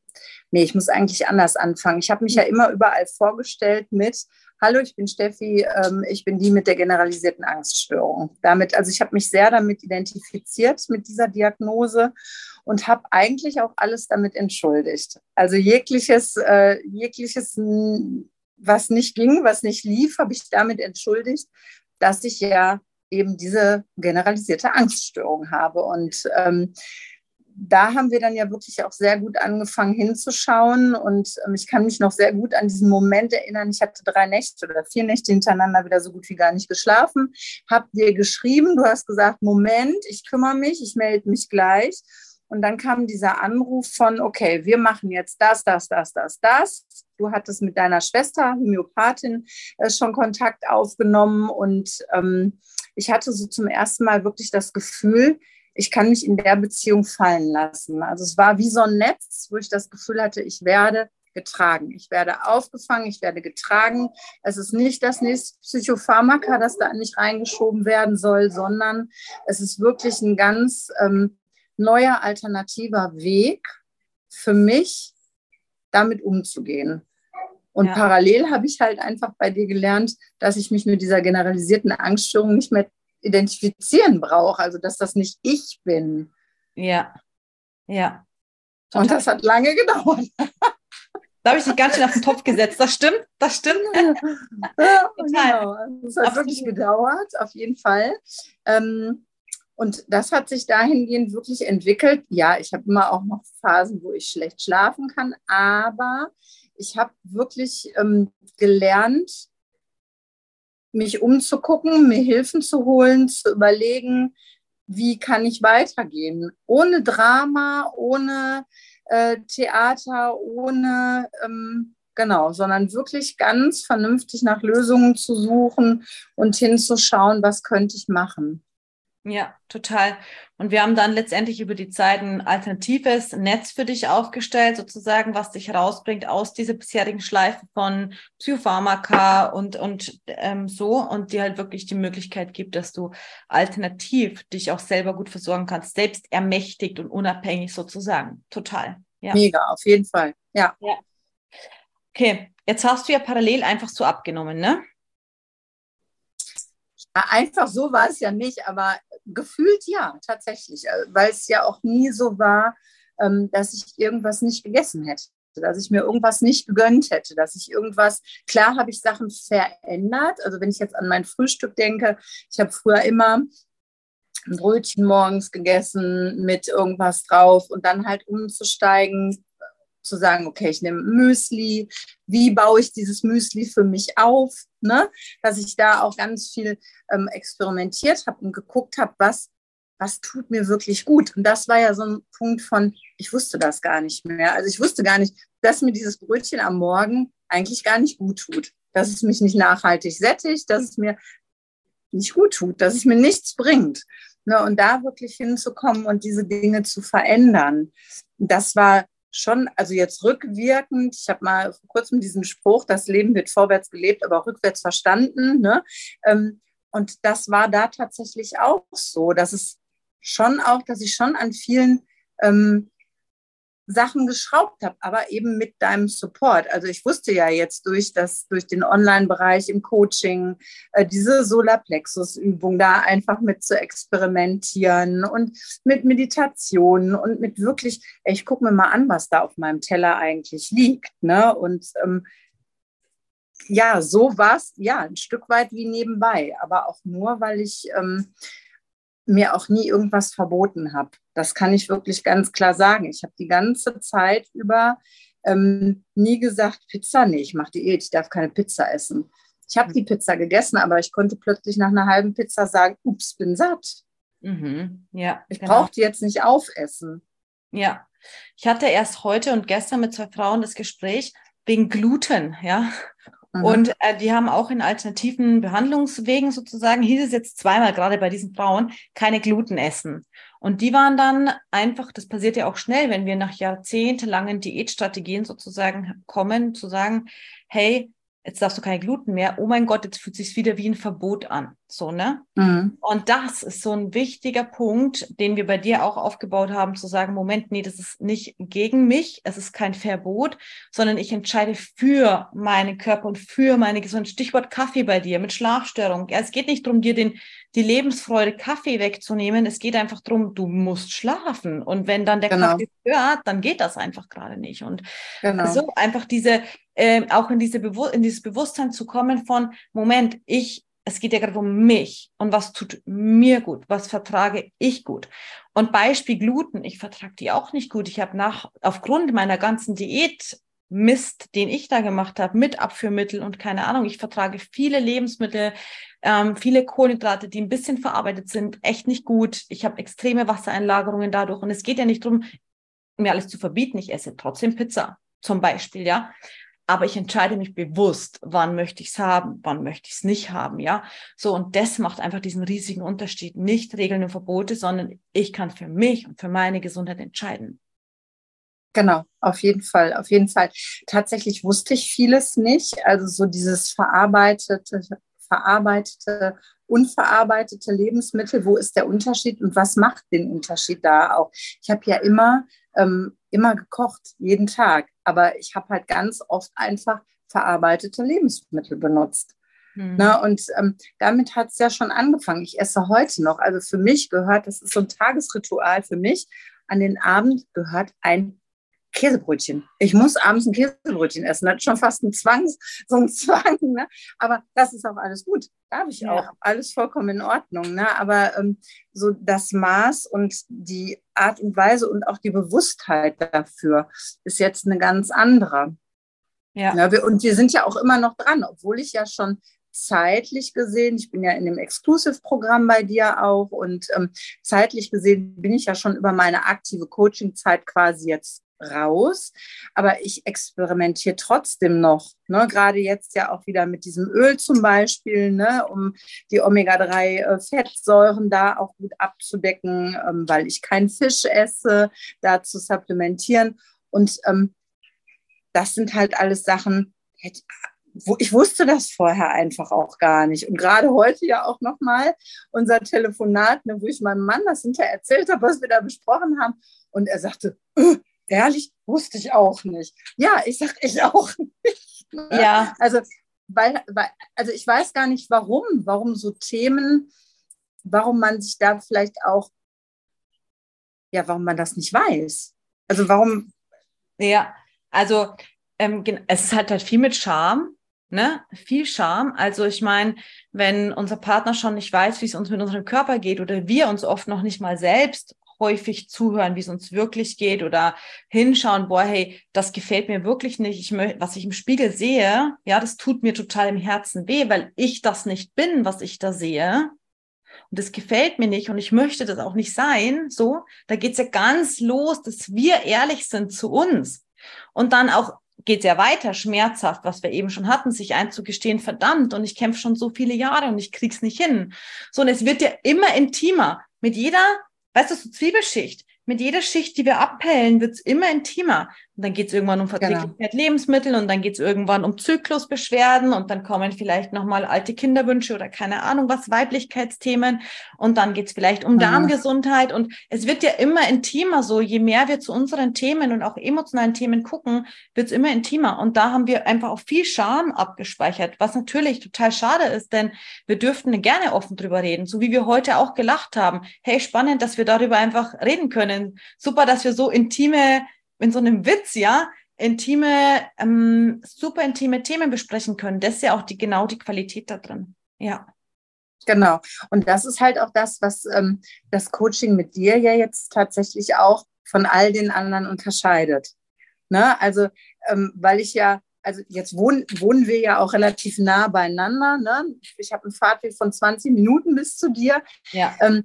Speaker 3: nee, ich muss eigentlich anders anfangen. Ich habe mich ja immer überall vorgestellt mit, hallo, ich bin Steffi, ähm, ich bin die mit der generalisierten Angststörung. Damit, also ich habe mich sehr damit identifiziert, mit dieser Diagnose und habe eigentlich auch alles damit entschuldigt. Also jegliches, äh, jegliches, was nicht ging, was nicht lief, habe ich damit entschuldigt, dass ich ja eben diese generalisierte Angststörung habe. Und ähm, da haben wir dann ja wirklich auch sehr gut angefangen hinzuschauen. Und ähm, ich kann mich noch sehr gut an diesen Moment erinnern. Ich hatte drei Nächte oder vier Nächte hintereinander wieder so gut wie gar nicht geschlafen. Hab dir geschrieben, du hast gesagt, Moment, ich kümmere mich, ich melde mich gleich. Und dann kam dieser Anruf von, okay, wir machen jetzt das, das, das, das, das. Du hattest mit deiner Schwester, Homöopathin, äh, schon Kontakt aufgenommen. Und ähm, ich hatte so zum ersten Mal wirklich das Gefühl, ich kann mich in der Beziehung fallen lassen. Also es war wie so ein Netz, wo ich das Gefühl hatte, ich werde getragen. Ich werde aufgefangen, ich werde getragen. Es ist nicht das nächste Psychopharmaka, das da nicht reingeschoben werden soll, sondern es ist wirklich ein ganz ähm, neuer alternativer Weg für mich, damit umzugehen. Und ja. parallel habe ich halt einfach bei dir gelernt, dass ich mich mit dieser generalisierten Angststörung nicht mehr identifizieren brauche, also dass das nicht ich bin.
Speaker 1: Ja, ja.
Speaker 3: Total. Und das hat lange gedauert.
Speaker 1: Da habe ich dich ganz schön auf den Topf gesetzt. Das stimmt, das stimmt.
Speaker 3: ja, genau. Das hat Absolut. wirklich gedauert, auf jeden Fall. Ähm, und das hat sich dahingehend wirklich entwickelt. Ja, ich habe immer auch noch Phasen, wo ich schlecht schlafen kann, aber ich habe wirklich ähm, gelernt, mich umzugucken, mir Hilfen zu holen, zu überlegen, wie kann ich weitergehen. Ohne Drama, ohne äh, Theater, ohne, ähm, genau, sondern wirklich ganz vernünftig nach Lösungen zu suchen und hinzuschauen, was könnte ich machen.
Speaker 1: Ja, total. Und wir haben dann letztendlich über die Zeit ein alternatives Netz für dich aufgestellt, sozusagen, was dich rausbringt aus dieser bisherigen Schleife von Psychopharmaka und, und ähm, so und dir halt wirklich die Möglichkeit gibt, dass du alternativ dich auch selber gut versorgen kannst, selbst ermächtigt und unabhängig sozusagen. Total.
Speaker 3: Ja. Mega, auf jeden Fall. Ja. ja.
Speaker 1: Okay, jetzt hast du ja parallel einfach so abgenommen, ne?
Speaker 3: Einfach so war es ja nicht, aber gefühlt ja, tatsächlich, äh, weil es ja auch nie so war, ähm, dass ich irgendwas nicht gegessen hätte dass ich mir irgendwas nicht gegönnt hätte, dass ich irgendwas, klar habe ich Sachen verändert. Also wenn ich jetzt an mein Frühstück denke, ich habe früher immer ein Brötchen morgens gegessen mit irgendwas drauf und dann halt umzusteigen, zu sagen, okay, ich nehme Müsli, wie baue ich dieses Müsli für mich auf, ne? dass ich da auch ganz viel ähm, experimentiert habe und geguckt habe, was, was tut mir wirklich gut. Und das war ja so ein Punkt von, ich wusste das gar nicht mehr. Also ich wusste gar nicht, dass mir dieses Brötchen am Morgen eigentlich gar nicht gut tut, dass es mich nicht nachhaltig sättigt, dass es mir nicht gut tut, dass es mir nichts bringt. Ne, und da wirklich hinzukommen und diese Dinge zu verändern, das war schon, also jetzt rückwirkend, ich habe mal vor kurzem diesen Spruch, das Leben wird vorwärts gelebt, aber auch rückwärts verstanden. Ne? Ähm, und das war da tatsächlich auch so, dass es schon auch, dass ich schon an vielen ähm, Sachen geschraubt habe, aber eben mit deinem Support. Also ich wusste ja jetzt durch das, durch den Online-Bereich im Coaching, äh, diese Solarplexus-Übung da einfach mit zu experimentieren und mit Meditationen und mit wirklich, ich gucke mir mal an, was da auf meinem Teller eigentlich liegt. Ne? Und ähm, ja, so war es ja ein Stück weit wie nebenbei, aber auch nur, weil ich ähm, mir auch nie irgendwas verboten habe. Das kann ich wirklich ganz klar sagen. Ich habe die ganze Zeit über ähm, nie gesagt, Pizza, nee, ich mache Diät, ich darf keine Pizza essen. Ich habe die Pizza gegessen, aber ich konnte plötzlich nach einer halben Pizza sagen, ups, bin satt. Mhm. Ja, ich genau. brauche die jetzt nicht aufessen.
Speaker 1: Ja, ich hatte erst heute und gestern mit zwei Frauen das Gespräch wegen Gluten, ja. Mhm. Und äh, die haben auch in alternativen Behandlungswegen sozusagen, hieß es jetzt zweimal, gerade bei diesen Frauen, keine Gluten essen. Und die waren dann einfach, das passiert ja auch schnell, wenn wir nach jahrzehntelangen Diätstrategien sozusagen kommen, zu sagen, hey, jetzt darfst du keine Gluten mehr. Oh mein Gott, jetzt fühlt sich wieder wie ein Verbot an. So, ne? Mhm. Und das ist so ein wichtiger Punkt, den wir bei dir auch aufgebaut haben, zu sagen, Moment, nee, das ist nicht gegen mich, es ist kein Verbot, sondern ich entscheide für meinen Körper und für meine Gesundheit. Stichwort Kaffee bei dir mit Schlafstörung. Ja, es geht nicht darum, dir den, die Lebensfreude Kaffee wegzunehmen. Es geht einfach darum, du musst schlafen. Und wenn dann der genau. Kaffee hört, dann geht das einfach gerade nicht. Und genau. so einfach diese, äh, auch in, diese Bewu in dieses Bewusstsein zu kommen von, Moment, ich es geht ja gerade um mich und was tut mir gut, was vertrage ich gut. Und Beispiel Gluten, ich vertrage die auch nicht gut. Ich habe nach aufgrund meiner ganzen Diät Mist, den ich da gemacht habe, mit Abführmittel und keine Ahnung. Ich vertrage viele Lebensmittel, ähm, viele Kohlenhydrate, die ein bisschen verarbeitet sind, echt nicht gut. Ich habe extreme Wassereinlagerungen dadurch. Und es geht ja nicht darum, mir alles zu verbieten. Ich esse trotzdem Pizza, zum Beispiel, ja aber ich entscheide mich bewusst, wann möchte ich es haben, wann möchte ich es nicht haben, ja. So, und das macht einfach diesen riesigen Unterschied. Nicht Regeln und Verbote, sondern ich kann für mich und für meine Gesundheit entscheiden.
Speaker 3: Genau, auf jeden Fall, auf jeden Fall. Tatsächlich wusste ich vieles nicht. Also so dieses verarbeitete, verarbeitete, unverarbeitete Lebensmittel, wo ist der Unterschied und was macht den Unterschied da auch? Ich habe ja immer ähm, immer gekocht, jeden Tag. Aber ich habe halt ganz oft einfach verarbeitete Lebensmittel benutzt. Mhm. Na, ne, und ähm, damit hat es ja schon angefangen. Ich esse heute noch. Also für mich gehört, das ist so ein Tagesritual für mich, an den Abend gehört ein Käsebrötchen. Ich muss abends ein Käsebrötchen essen. Das ist schon fast ein Zwang, so ein Zwang. Ne? Aber das ist auch alles gut. Darf ich ja. auch. Alles vollkommen in Ordnung. Ne? Aber ähm, so das Maß und die Art und Weise und auch die Bewusstheit dafür ist jetzt eine ganz andere. Ja. wir, und wir sind ja auch immer noch dran, obwohl ich ja schon zeitlich gesehen, ich bin ja in dem Exclusive-Programm bei dir auch und ähm, zeitlich gesehen bin ich ja schon über meine aktive Coaching-Zeit quasi jetzt raus. Aber ich experimentiere trotzdem noch. Ne? Gerade jetzt ja auch wieder mit diesem Öl zum Beispiel, ne? um die Omega-3-Fettsäuren da auch gut abzudecken, ähm, weil ich keinen Fisch esse, da zu supplementieren. Und ähm, das sind halt alles Sachen, ich wusste das vorher einfach auch gar nicht. Und gerade heute ja auch nochmal unser Telefonat, ne, wo ich meinem Mann das hinterher erzählt habe, was wir da besprochen haben. Und er sagte, äh, Ehrlich, wusste ich auch nicht. Ja, ich sag ich auch nicht. Ja. Also, weil, weil, also ich weiß gar nicht, warum, warum so Themen, warum man sich da vielleicht auch, ja, warum man das nicht weiß. Also warum?
Speaker 1: Ja, also ähm, es ist halt halt viel mit Charme, ne? Viel Charme. Also ich meine, wenn unser Partner schon nicht weiß, wie es uns mit unserem Körper geht oder wir uns oft noch nicht mal selbst häufig zuhören, wie es uns wirklich geht oder hinschauen, boah, hey, das gefällt mir wirklich nicht. Ich möchte, was ich im Spiegel sehe, ja, das tut mir total im Herzen weh, weil ich das nicht bin, was ich da sehe. Und das gefällt mir nicht und ich möchte das auch nicht sein. So, da geht's ja ganz los, dass wir ehrlich sind zu uns. Und dann auch geht ja weiter, schmerzhaft, was wir eben schon hatten, sich einzugestehen, verdammt, und ich kämpfe schon so viele Jahre und ich krieg's nicht hin. So, und es wird ja immer intimer. Mit jeder weißt du, so Zwiebelschicht. Mit jeder Schicht, die wir abhellen, wird's immer intimer. Und dann geht's irgendwann um genau. Verträglichkeit genau. Lebensmittel und dann geht's irgendwann um Zyklusbeschwerden und dann kommen vielleicht nochmal alte Kinderwünsche oder keine Ahnung was, Weiblichkeitsthemen und dann geht's vielleicht um mhm. Darmgesundheit und es wird ja immer intimer so, je mehr wir zu unseren Themen und auch emotionalen Themen gucken, wird's immer intimer und da haben wir einfach auch viel Scham abgespeichert, was natürlich total schade ist, denn wir dürften gerne offen drüber reden, so wie wir heute auch gelacht haben. Hey, spannend, dass wir darüber einfach reden können. Super, dass wir so intime in so einem Witz, ja, intime, ähm, super intime Themen besprechen können. Das ist ja auch die, genau die Qualität da drin. Ja.
Speaker 3: Genau. Und das ist halt auch das, was ähm, das Coaching mit dir ja jetzt tatsächlich auch von all den anderen unterscheidet. Ne? Also, ähm, weil ich ja, also jetzt wohnen, wohnen wir ja auch relativ nah beieinander. Ne? Ich habe einen Fahrtweg von 20 Minuten bis zu dir. Ja. Ähm,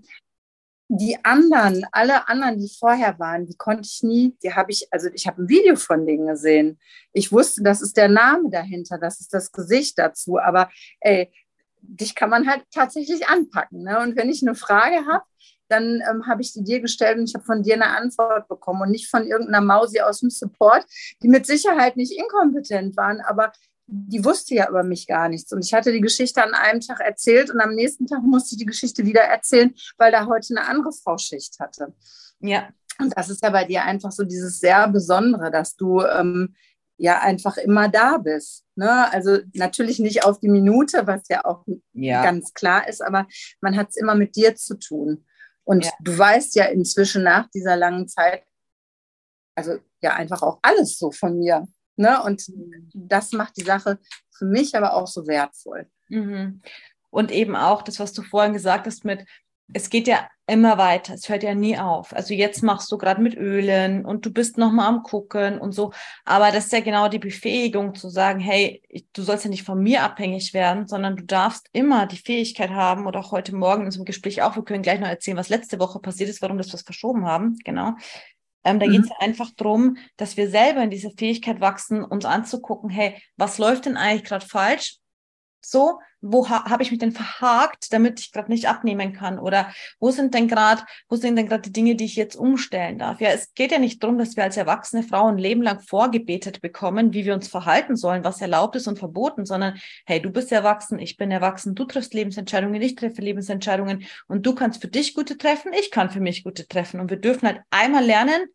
Speaker 3: die anderen, alle anderen, die vorher waren, die konnte ich nie, die habe ich, also ich habe ein Video von denen gesehen. Ich wusste, das ist der Name dahinter, das ist das Gesicht dazu, aber ey, dich kann man halt tatsächlich anpacken. Ne? Und wenn ich eine Frage habe, dann ähm, habe ich die dir gestellt und ich habe von dir eine Antwort bekommen und nicht von irgendeiner Mausi aus dem Support, die mit Sicherheit nicht inkompetent waren, aber die wusste ja über mich gar nichts. Und ich hatte die Geschichte an einem Tag erzählt und am nächsten Tag musste ich die Geschichte wieder erzählen, weil da heute eine andere Frau Schicht hatte. Ja. Und das ist ja bei dir einfach so dieses sehr Besondere, dass du ähm, ja einfach immer da bist. Ne? Also natürlich nicht auf die Minute, was ja auch ja. ganz klar ist, aber man hat es immer mit dir zu tun. Und ja. du weißt ja inzwischen nach dieser langen Zeit, also ja einfach auch alles so von mir. Ne? Und mhm. das macht die Sache für mich aber auch so wertvoll.
Speaker 1: Mhm. Und eben auch das, was du vorhin gesagt hast mit, es geht ja immer weiter, es hört ja nie auf. Also jetzt machst du gerade mit Ölen und du bist nochmal am Gucken und so. Aber das ist ja genau die Befähigung zu sagen, hey, du sollst ja nicht von mir abhängig werden, sondern du darfst immer die Fähigkeit haben oder auch heute Morgen in unserem Gespräch auch, wir können gleich noch erzählen, was letzte Woche passiert ist, warum das was verschoben haben, genau. Ähm, da mhm. geht es einfach darum, dass wir selber in diese Fähigkeit wachsen, uns anzugucken, hey, was läuft denn eigentlich gerade falsch? So, wo ha habe ich mich denn verhakt, damit ich gerade nicht abnehmen kann? Oder wo sind denn gerade, wo sind denn gerade die Dinge, die ich jetzt umstellen darf? Ja, es geht ja nicht darum, dass wir als erwachsene Frauen ein Leben lang vorgebetet bekommen, wie wir uns verhalten sollen, was erlaubt ist und verboten, sondern hey, du bist erwachsen, ich bin erwachsen, du triffst Lebensentscheidungen, ich treffe Lebensentscheidungen und du kannst für dich gute treffen, ich kann für mich gute treffen. Und wir dürfen halt einmal lernen,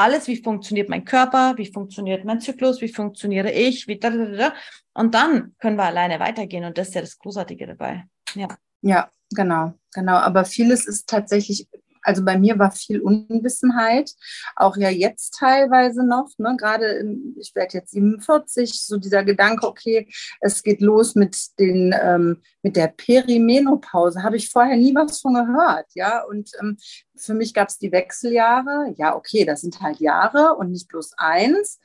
Speaker 1: alles, wie funktioniert mein Körper, wie funktioniert mein Zyklus, wie funktioniere ich, wie da, da, da. und dann können wir alleine weitergehen und das ist ja das Großartige dabei. Ja.
Speaker 3: Ja, genau, genau. Aber vieles ist tatsächlich also bei mir war viel Unwissenheit, auch ja jetzt teilweise noch, ne? gerade ich werde jetzt 47, so dieser Gedanke, okay, es geht los mit, den, ähm, mit der Perimenopause, habe ich vorher nie was von gehört, ja, und ähm, für mich gab es die Wechseljahre, ja, okay, das sind halt Jahre und nicht bloß eins,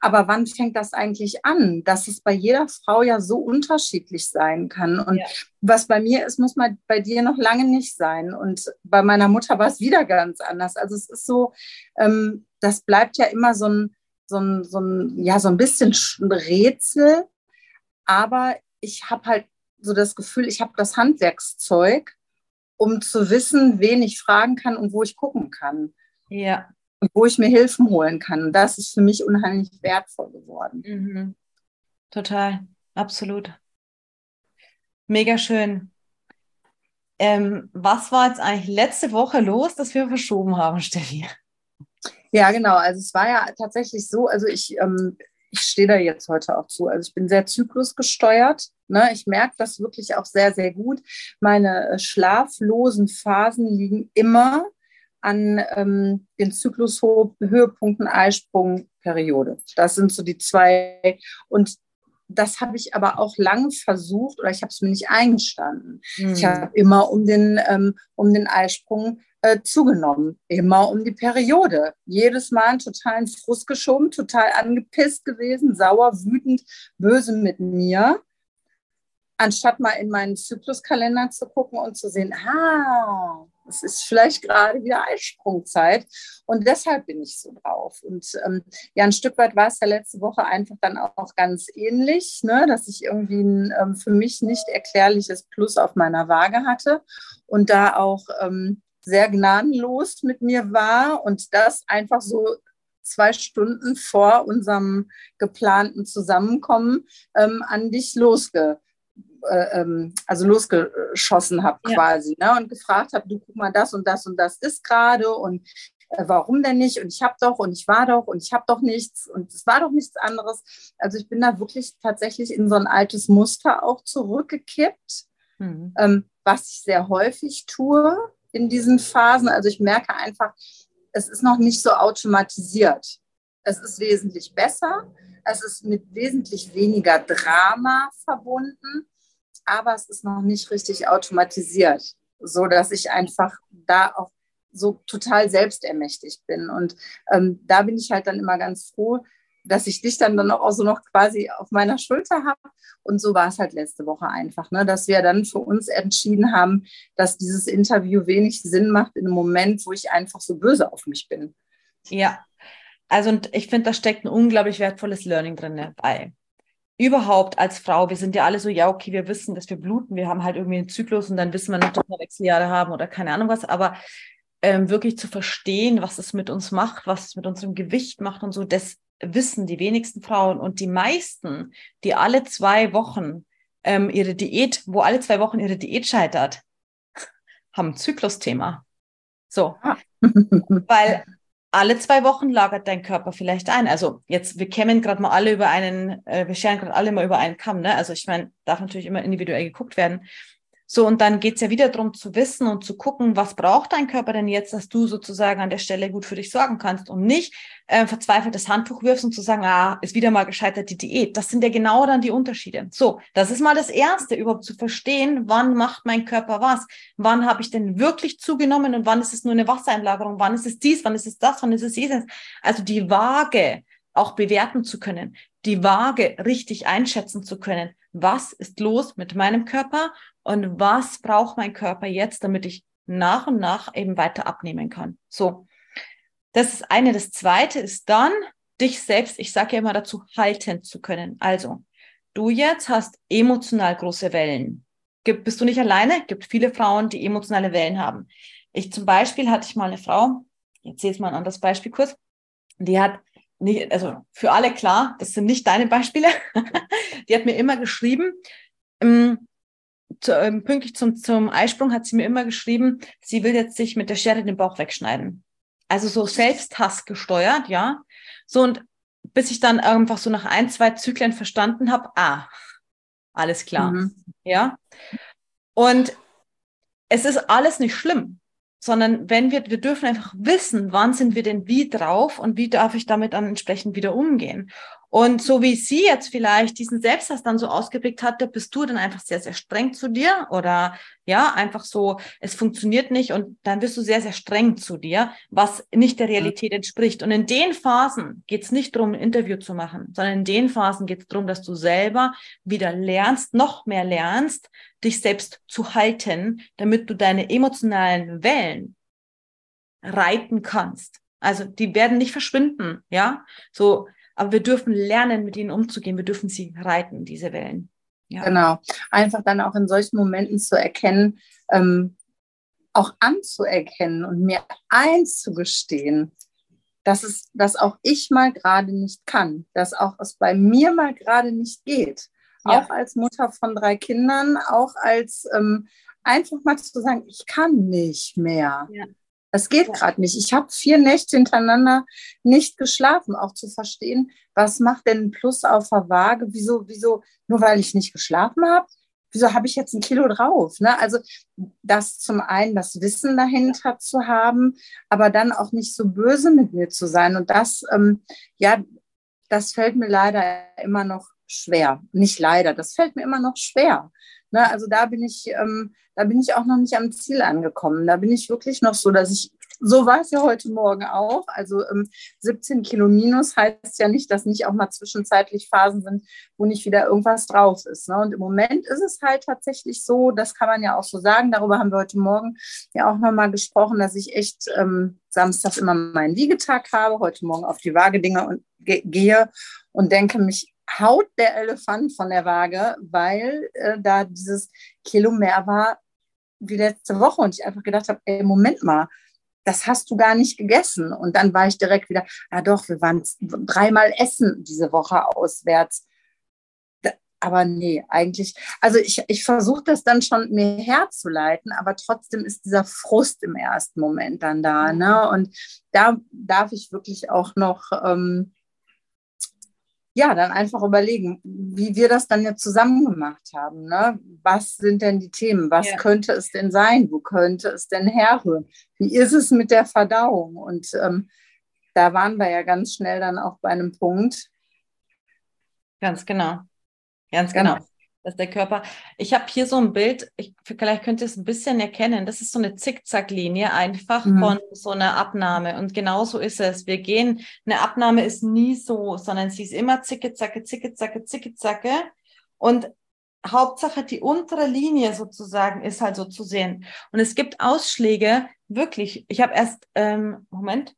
Speaker 3: aber wann fängt das eigentlich an, dass es bei jeder Frau ja so unterschiedlich sein kann? Und ja. was bei mir ist, muss mal bei dir noch lange nicht sein. Und bei meiner Mutter war es wieder ganz anders. Also es ist so, ähm, das bleibt ja immer so ein, so ein, so ein, ja, so ein bisschen Rätsel. Aber ich habe halt so das Gefühl, ich habe das Handwerkszeug, um zu wissen, wen ich fragen kann und wo ich gucken kann. Ja, wo ich mir Hilfen holen kann. das ist für mich unheimlich wertvoll geworden. Mhm.
Speaker 1: Total, absolut. Mega schön. Ähm, was war jetzt eigentlich letzte Woche los, dass wir verschoben haben, Steffi?
Speaker 3: Ja, genau. Also es war ja tatsächlich so, also ich, ähm, ich stehe da jetzt heute auch zu. Also ich bin sehr zyklusgesteuert. Ne? Ich merke das wirklich auch sehr, sehr gut. Meine äh, schlaflosen Phasen liegen immer an ähm, den Zyklushöhepunkten Eisprung, Periode. Das sind so die zwei. Und das habe ich aber auch lange versucht oder ich habe es mir nicht eingestanden. Mhm. Ich habe immer um den, ähm, um den Eisprung äh, zugenommen, immer um die Periode. Jedes Mal einen totalen Frust geschoben, total angepisst gewesen, sauer, wütend, böse mit mir. Anstatt mal in meinen Zykluskalender zu gucken und zu sehen, ah, es ist vielleicht gerade wieder Eisprungzeit und deshalb bin ich so drauf. Und ähm, ja, ein Stück weit war es ja letzte Woche einfach dann auch ganz ähnlich, ne, dass ich irgendwie ein ähm, für mich nicht erklärliches Plus auf meiner Waage hatte und da auch ähm, sehr gnadenlos mit mir war und das einfach so zwei Stunden vor unserem geplanten Zusammenkommen ähm, an dich losge äh, ähm, also losgeschossen habe ja. quasi ne? und gefragt habe, du guck mal, das und das und das ist gerade und äh, warum denn nicht? Und ich habe doch und ich war doch und ich habe doch nichts und es war doch nichts anderes. Also ich bin da wirklich tatsächlich in so ein altes Muster auch zurückgekippt, mhm. ähm, was ich sehr häufig tue in diesen Phasen. Also ich merke einfach, es ist noch nicht so automatisiert. Es ist wesentlich besser. Es ist mit wesentlich weniger Drama verbunden aber es ist noch nicht richtig automatisiert, so dass ich einfach da auch so total selbstermächtigt bin. Und ähm, da bin ich halt dann immer ganz froh, dass ich dich dann, dann auch so noch quasi auf meiner Schulter habe. Und so war es halt letzte Woche einfach, ne? dass wir dann für uns entschieden haben, dass dieses Interview wenig Sinn macht in einem Moment, wo ich einfach so böse auf mich bin.
Speaker 1: Ja, also und ich finde, da steckt ein unglaublich wertvolles Learning drin dabei überhaupt als Frau, wir sind ja alle so, ja, okay, wir wissen, dass wir bluten, wir haben halt irgendwie einen Zyklus und dann wissen wir noch, dass wir Wechseljahre haben oder keine Ahnung was, aber ähm, wirklich zu verstehen, was es mit uns macht, was es mit unserem Gewicht macht und so, das wissen die wenigsten Frauen und die meisten, die alle zwei Wochen ähm, ihre Diät, wo alle zwei Wochen ihre Diät scheitert, haben ein Zyklusthema. So. Ah. Weil alle zwei Wochen lagert dein Körper vielleicht ein. Also jetzt, wir kämmen gerade mal alle über einen, äh, wir scheren gerade alle mal über einen Kamm, ne? Also ich meine, darf natürlich immer individuell geguckt werden. So, und dann geht's ja wieder darum zu wissen und zu gucken, was braucht dein Körper denn jetzt, dass du sozusagen an der Stelle gut für dich sorgen kannst und nicht äh, verzweifelt das Handtuch wirfst und zu sagen, ah, ist wieder mal gescheitert die Diät. Das sind ja genau dann die Unterschiede. So, das ist mal das Erste, überhaupt zu verstehen, wann macht mein Körper was? Wann habe ich denn wirklich zugenommen und wann ist es nur eine Wassereinlagerung? Wann ist es dies? Wann ist es das? Wann ist es jenes? Also die Waage auch bewerten zu können, die Waage richtig einschätzen zu können. Was ist los mit meinem Körper und was braucht mein Körper jetzt, damit ich nach und nach eben weiter abnehmen kann. So, das ist eine. Das zweite ist dann, dich selbst, ich sage ja immer dazu, halten zu können. Also, du jetzt hast emotional große Wellen. Gibt, bist du nicht alleine? Gibt viele Frauen, die emotionale Wellen haben. Ich zum Beispiel hatte ich mal eine Frau, jetzt sehe ich mal ein anderes Beispiel kurz, die hat nicht, also für alle klar, das sind nicht deine Beispiele, die hat mir immer geschrieben, ähm, zu, ähm, pünktlich zum, zum Eisprung hat sie mir immer geschrieben, sie will jetzt sich mit der Schere den Bauch wegschneiden. Also so Selbsthass gesteuert, ja. So und bis ich dann einfach so nach ein, zwei Zyklen verstanden habe, ah, alles klar, mhm. ja. Und es ist alles nicht schlimm, sondern wenn wir, wir dürfen einfach wissen, wann sind wir denn wie drauf und wie darf ich damit dann entsprechend wieder umgehen. Und so wie sie jetzt vielleicht diesen Selbsthass dann so ausgeprägt hatte, bist du dann einfach sehr, sehr streng zu dir oder ja, einfach so, es funktioniert nicht und dann bist du sehr, sehr streng zu dir, was nicht der Realität entspricht. Und in den Phasen geht es nicht darum, ein Interview zu machen, sondern in den Phasen geht es darum, dass du selber wieder lernst, noch mehr lernst, dich selbst zu halten, damit du deine emotionalen Wellen reiten kannst. Also die werden nicht verschwinden, ja. So aber wir dürfen lernen, mit ihnen umzugehen. Wir dürfen sie reiten, diese Wellen.
Speaker 3: Ja. Genau. Einfach dann auch in solchen Momenten zu erkennen, ähm, auch anzuerkennen und mir einzugestehen, dass es, dass auch ich mal gerade nicht kann, dass auch es bei mir mal gerade nicht geht. Ja. Auch als Mutter von drei Kindern, auch als ähm, einfach mal zu sagen, ich kann nicht mehr. Ja. Das geht ja. gerade nicht. Ich habe vier Nächte hintereinander nicht geschlafen, auch zu verstehen, was macht denn ein Plus auf der Waage? Wieso, wieso, nur weil ich nicht geschlafen habe? wieso habe ich jetzt ein Kilo drauf? Ne? Also das zum einen, das Wissen dahinter zu haben, aber dann auch nicht so böse mit mir zu sein. Und das, ähm, ja, das fällt mir leider immer noch schwer. Nicht leider, das fällt mir immer noch schwer. Ne? Also da bin ich, ähm, da bin ich auch noch nicht am Ziel angekommen. Da bin ich wirklich noch so, dass ich so war es ja heute Morgen auch. Also ähm, 17 Kilo minus heißt ja nicht, dass nicht auch mal zwischenzeitlich Phasen sind, wo nicht wieder irgendwas drauf ist. Ne? Und im Moment ist es halt tatsächlich so, das kann man ja auch so sagen, darüber haben wir heute Morgen ja auch nochmal gesprochen, dass ich echt ähm, samstags immer meinen Wiegetag habe, heute Morgen auf die Waage Dinge und ge gehe und denke mich, haut der Elefant von der Waage, weil äh, da dieses Kilo mehr war wie letzte Woche und ich einfach gedacht habe, ey, Moment mal, das hast du gar nicht gegessen. Und dann war ich direkt wieder, ja doch, wir waren dreimal essen diese Woche auswärts. Aber nee, eigentlich, also ich, ich versuche das dann schon mir herzuleiten, aber trotzdem ist dieser Frust im ersten Moment dann da. Ne? Und da darf ich wirklich auch noch ähm, ja, dann einfach überlegen, wie wir das dann jetzt zusammen gemacht haben. Ne? Was sind denn die Themen? Was ja. könnte es denn sein? Wo könnte es denn herrühren? Wie ist es mit der Verdauung? Und ähm, da waren wir ja ganz schnell dann auch bei einem Punkt.
Speaker 1: Ganz genau. Ganz genau. Dass der Körper. Ich habe hier so ein Bild, ich, vielleicht könnt ihr es ein bisschen erkennen. Das ist so eine Zickzacklinie einfach mhm. von so einer Abnahme. Und genau so ist es. Wir gehen, eine Abnahme ist nie so, sondern sie ist immer zicke, zacke, zicke, zacke, zicke, zacke. Und Hauptsache die untere Linie sozusagen ist halt so zu sehen. Und es gibt Ausschläge, wirklich. Ich habe erst, ähm, Moment,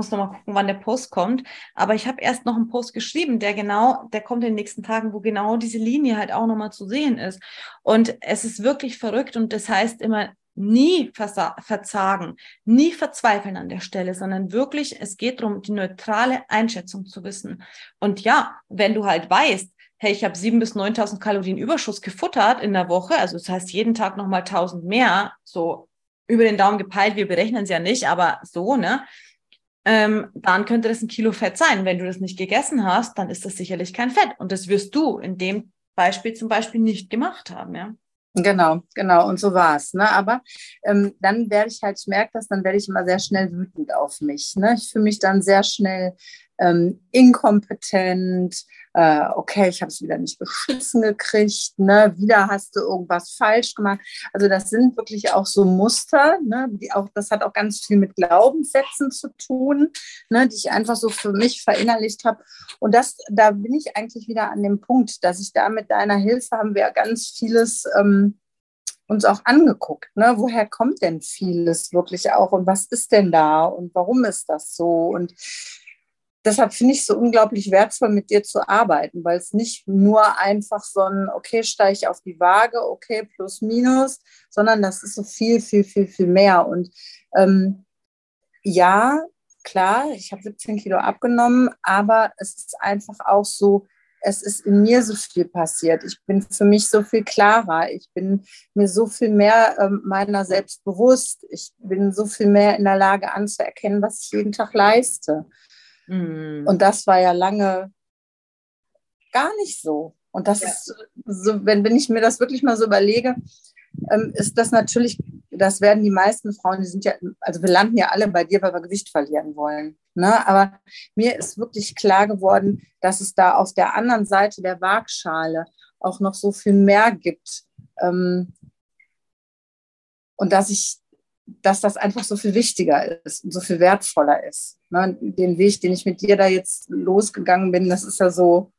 Speaker 1: muss noch mal gucken, wann der Post kommt. Aber ich habe erst noch einen Post geschrieben, der genau, der kommt in den nächsten Tagen, wo genau diese Linie halt auch noch mal zu sehen ist. Und es ist wirklich verrückt und das heißt immer nie verzagen, nie verzweifeln an der Stelle, sondern wirklich, es geht darum, die neutrale Einschätzung zu wissen. Und ja, wenn du halt weißt, hey, ich habe sieben bis 9.000 Kalorien Überschuss gefuttert in der Woche, also das heißt jeden Tag nochmal 1.000 mehr, so über den Daumen gepeilt, wir berechnen es ja nicht, aber so, ne? Ähm, dann könnte das ein Kilo Fett sein. Wenn du das nicht gegessen hast, dann ist das sicherlich kein Fett. Und das wirst du in dem Beispiel zum Beispiel nicht gemacht haben, ja.
Speaker 3: Genau, genau, und so war es. Ne? Aber ähm, dann werde ich halt, ich merke das, dann werde ich immer sehr schnell wütend auf mich. Ne? Ich fühle mich dann sehr schnell ähm, inkompetent, äh, okay, ich habe es wieder nicht beschissen gekriegt, ne? wieder hast du irgendwas falsch gemacht. Also das sind wirklich auch so Muster, ne? die auch, das hat auch ganz viel mit Glaubenssätzen zu tun, ne? die ich einfach so für mich verinnerlicht habe. Und das, da bin ich eigentlich wieder an dem Punkt, dass ich da mit deiner Hilfe haben wir ganz vieles ähm, uns auch angeguckt. Ne? Woher kommt denn vieles wirklich auch und was ist denn da und warum ist das so? Und deshalb finde ich es so unglaublich wertvoll, mit dir zu arbeiten, weil es nicht nur einfach so ein, okay, steige ich auf die Waage, okay, plus, minus, sondern das ist so viel, viel, viel, viel mehr. Und ähm, ja, klar, ich habe 17 Kilo abgenommen, aber es ist einfach auch so, es ist in mir so viel passiert. Ich bin für mich so viel klarer. Ich bin mir so viel mehr ähm, meiner selbst bewusst. Ich bin so viel mehr in der Lage anzuerkennen, was ich jeden Tag leiste. Mhm. Und das war ja lange gar nicht so. Und das ja. ist so, wenn, wenn ich mir das wirklich mal so überlege, ähm, ist das natürlich, das werden die meisten Frauen, die sind ja, also wir landen ja alle bei dir, weil wir Gewicht verlieren wollen. Ne? Aber mir ist wirklich klar geworden, dass es da auf der anderen Seite der Waagschale auch noch so viel mehr gibt. Ähm, und dass ich dass das einfach so viel wichtiger ist und so viel wertvoller ist. Ne? Den Weg, den ich mit dir da jetzt losgegangen bin, das ist ja so,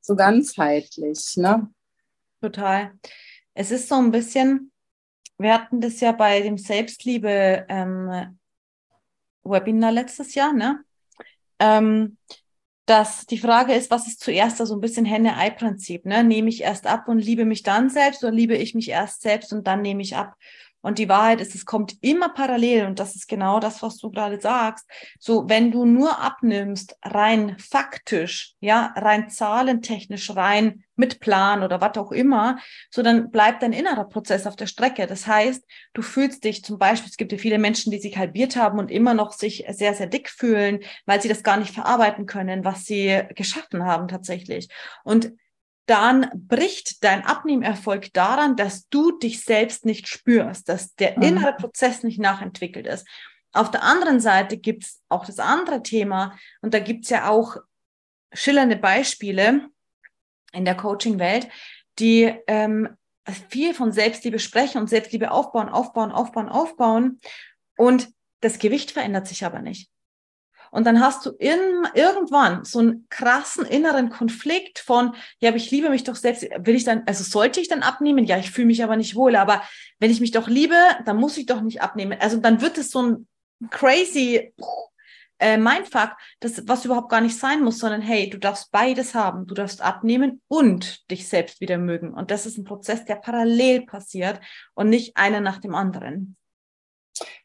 Speaker 3: so ganzheitlich. Ne?
Speaker 1: Total. Es ist so ein bisschen, wir hatten das ja bei dem Selbstliebe-Webinar ähm, letztes Jahr, ne? Ähm, dass die Frage ist, was ist zuerst so ein bisschen Henne-Ei-Prinzip? Ne? Nehme ich erst ab und liebe mich dann selbst oder liebe ich mich erst selbst und dann nehme ich ab? Und die Wahrheit ist, es kommt immer parallel und das ist genau das, was du gerade sagst. So, wenn du nur abnimmst, rein faktisch, ja, rein zahlentechnisch, rein mit Plan oder was auch immer, so dann bleibt dein innerer Prozess auf der Strecke. Das heißt, du fühlst dich zum Beispiel, es gibt ja viele Menschen, die sich halbiert haben und immer noch sich sehr, sehr dick fühlen, weil sie das gar nicht verarbeiten können, was sie geschaffen haben tatsächlich. Und dann bricht dein Abnehmerfolg daran, dass du dich selbst nicht spürst, dass der mhm. innere Prozess nicht nachentwickelt ist. Auf der anderen Seite gibt es auch das andere Thema und da gibt es ja auch schillernde Beispiele in der Coaching-Welt, die ähm, viel von Selbstliebe sprechen und Selbstliebe aufbauen, aufbauen, aufbauen, aufbauen und das Gewicht verändert sich aber nicht. Und dann hast du in, irgendwann so einen krassen inneren Konflikt von, ja, aber ich liebe mich doch selbst. Will ich dann, also sollte ich dann abnehmen? Ja, ich fühle mich aber nicht wohl. Aber wenn ich mich doch liebe, dann muss ich doch nicht abnehmen. Also dann wird es so ein crazy äh, Mindfuck, das, was überhaupt gar nicht sein muss, sondern hey, du darfst beides haben. Du darfst abnehmen und dich selbst wieder mögen. Und das ist ein Prozess, der parallel passiert und nicht einer nach dem anderen.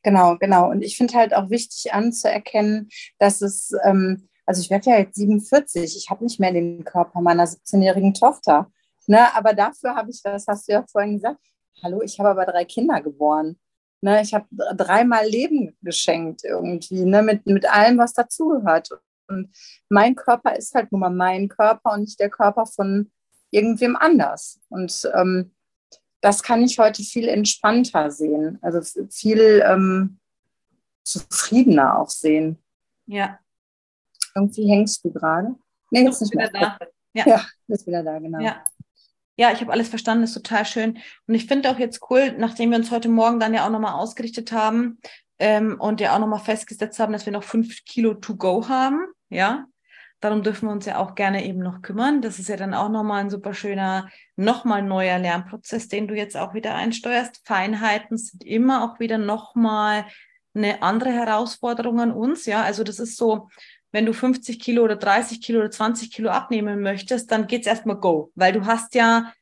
Speaker 3: Genau, genau. Und ich finde halt auch wichtig anzuerkennen, dass es, ähm, also ich werde ja jetzt 47, ich habe nicht mehr den Körper meiner 17-jährigen Tochter. Ne? Aber dafür habe ich, das hast du ja vorhin gesagt, hallo, ich habe aber drei Kinder geboren. Ne? Ich habe dreimal Leben geschenkt irgendwie, ne? mit, mit allem, was dazugehört. Und mein Körper ist halt nun mal mein Körper und nicht der Körper von irgendwem anders. Und ähm, das kann ich heute viel entspannter sehen, also viel ähm, zufriedener auch sehen.
Speaker 1: Ja.
Speaker 3: Irgendwie hängst du gerade.
Speaker 1: Nee, jetzt nicht mehr. Da.
Speaker 3: Ja. ja, bist wieder da, genau.
Speaker 1: Ja. Ja, ich habe alles verstanden, ist total schön. Und ich finde auch jetzt cool, nachdem wir uns heute Morgen dann ja auch nochmal ausgerichtet haben ähm, und ja auch nochmal festgesetzt haben, dass wir noch fünf Kilo to go haben, ja, Darum dürfen wir uns ja auch gerne eben noch kümmern. Das ist ja dann auch nochmal ein super schöner, nochmal neuer Lernprozess, den du jetzt auch wieder einsteuerst. Feinheiten sind immer auch wieder nochmal eine andere Herausforderung an uns. Ja, also das ist so, wenn du 50 Kilo oder 30 Kilo oder 20 Kilo abnehmen möchtest, dann geht's erstmal go, weil du hast ja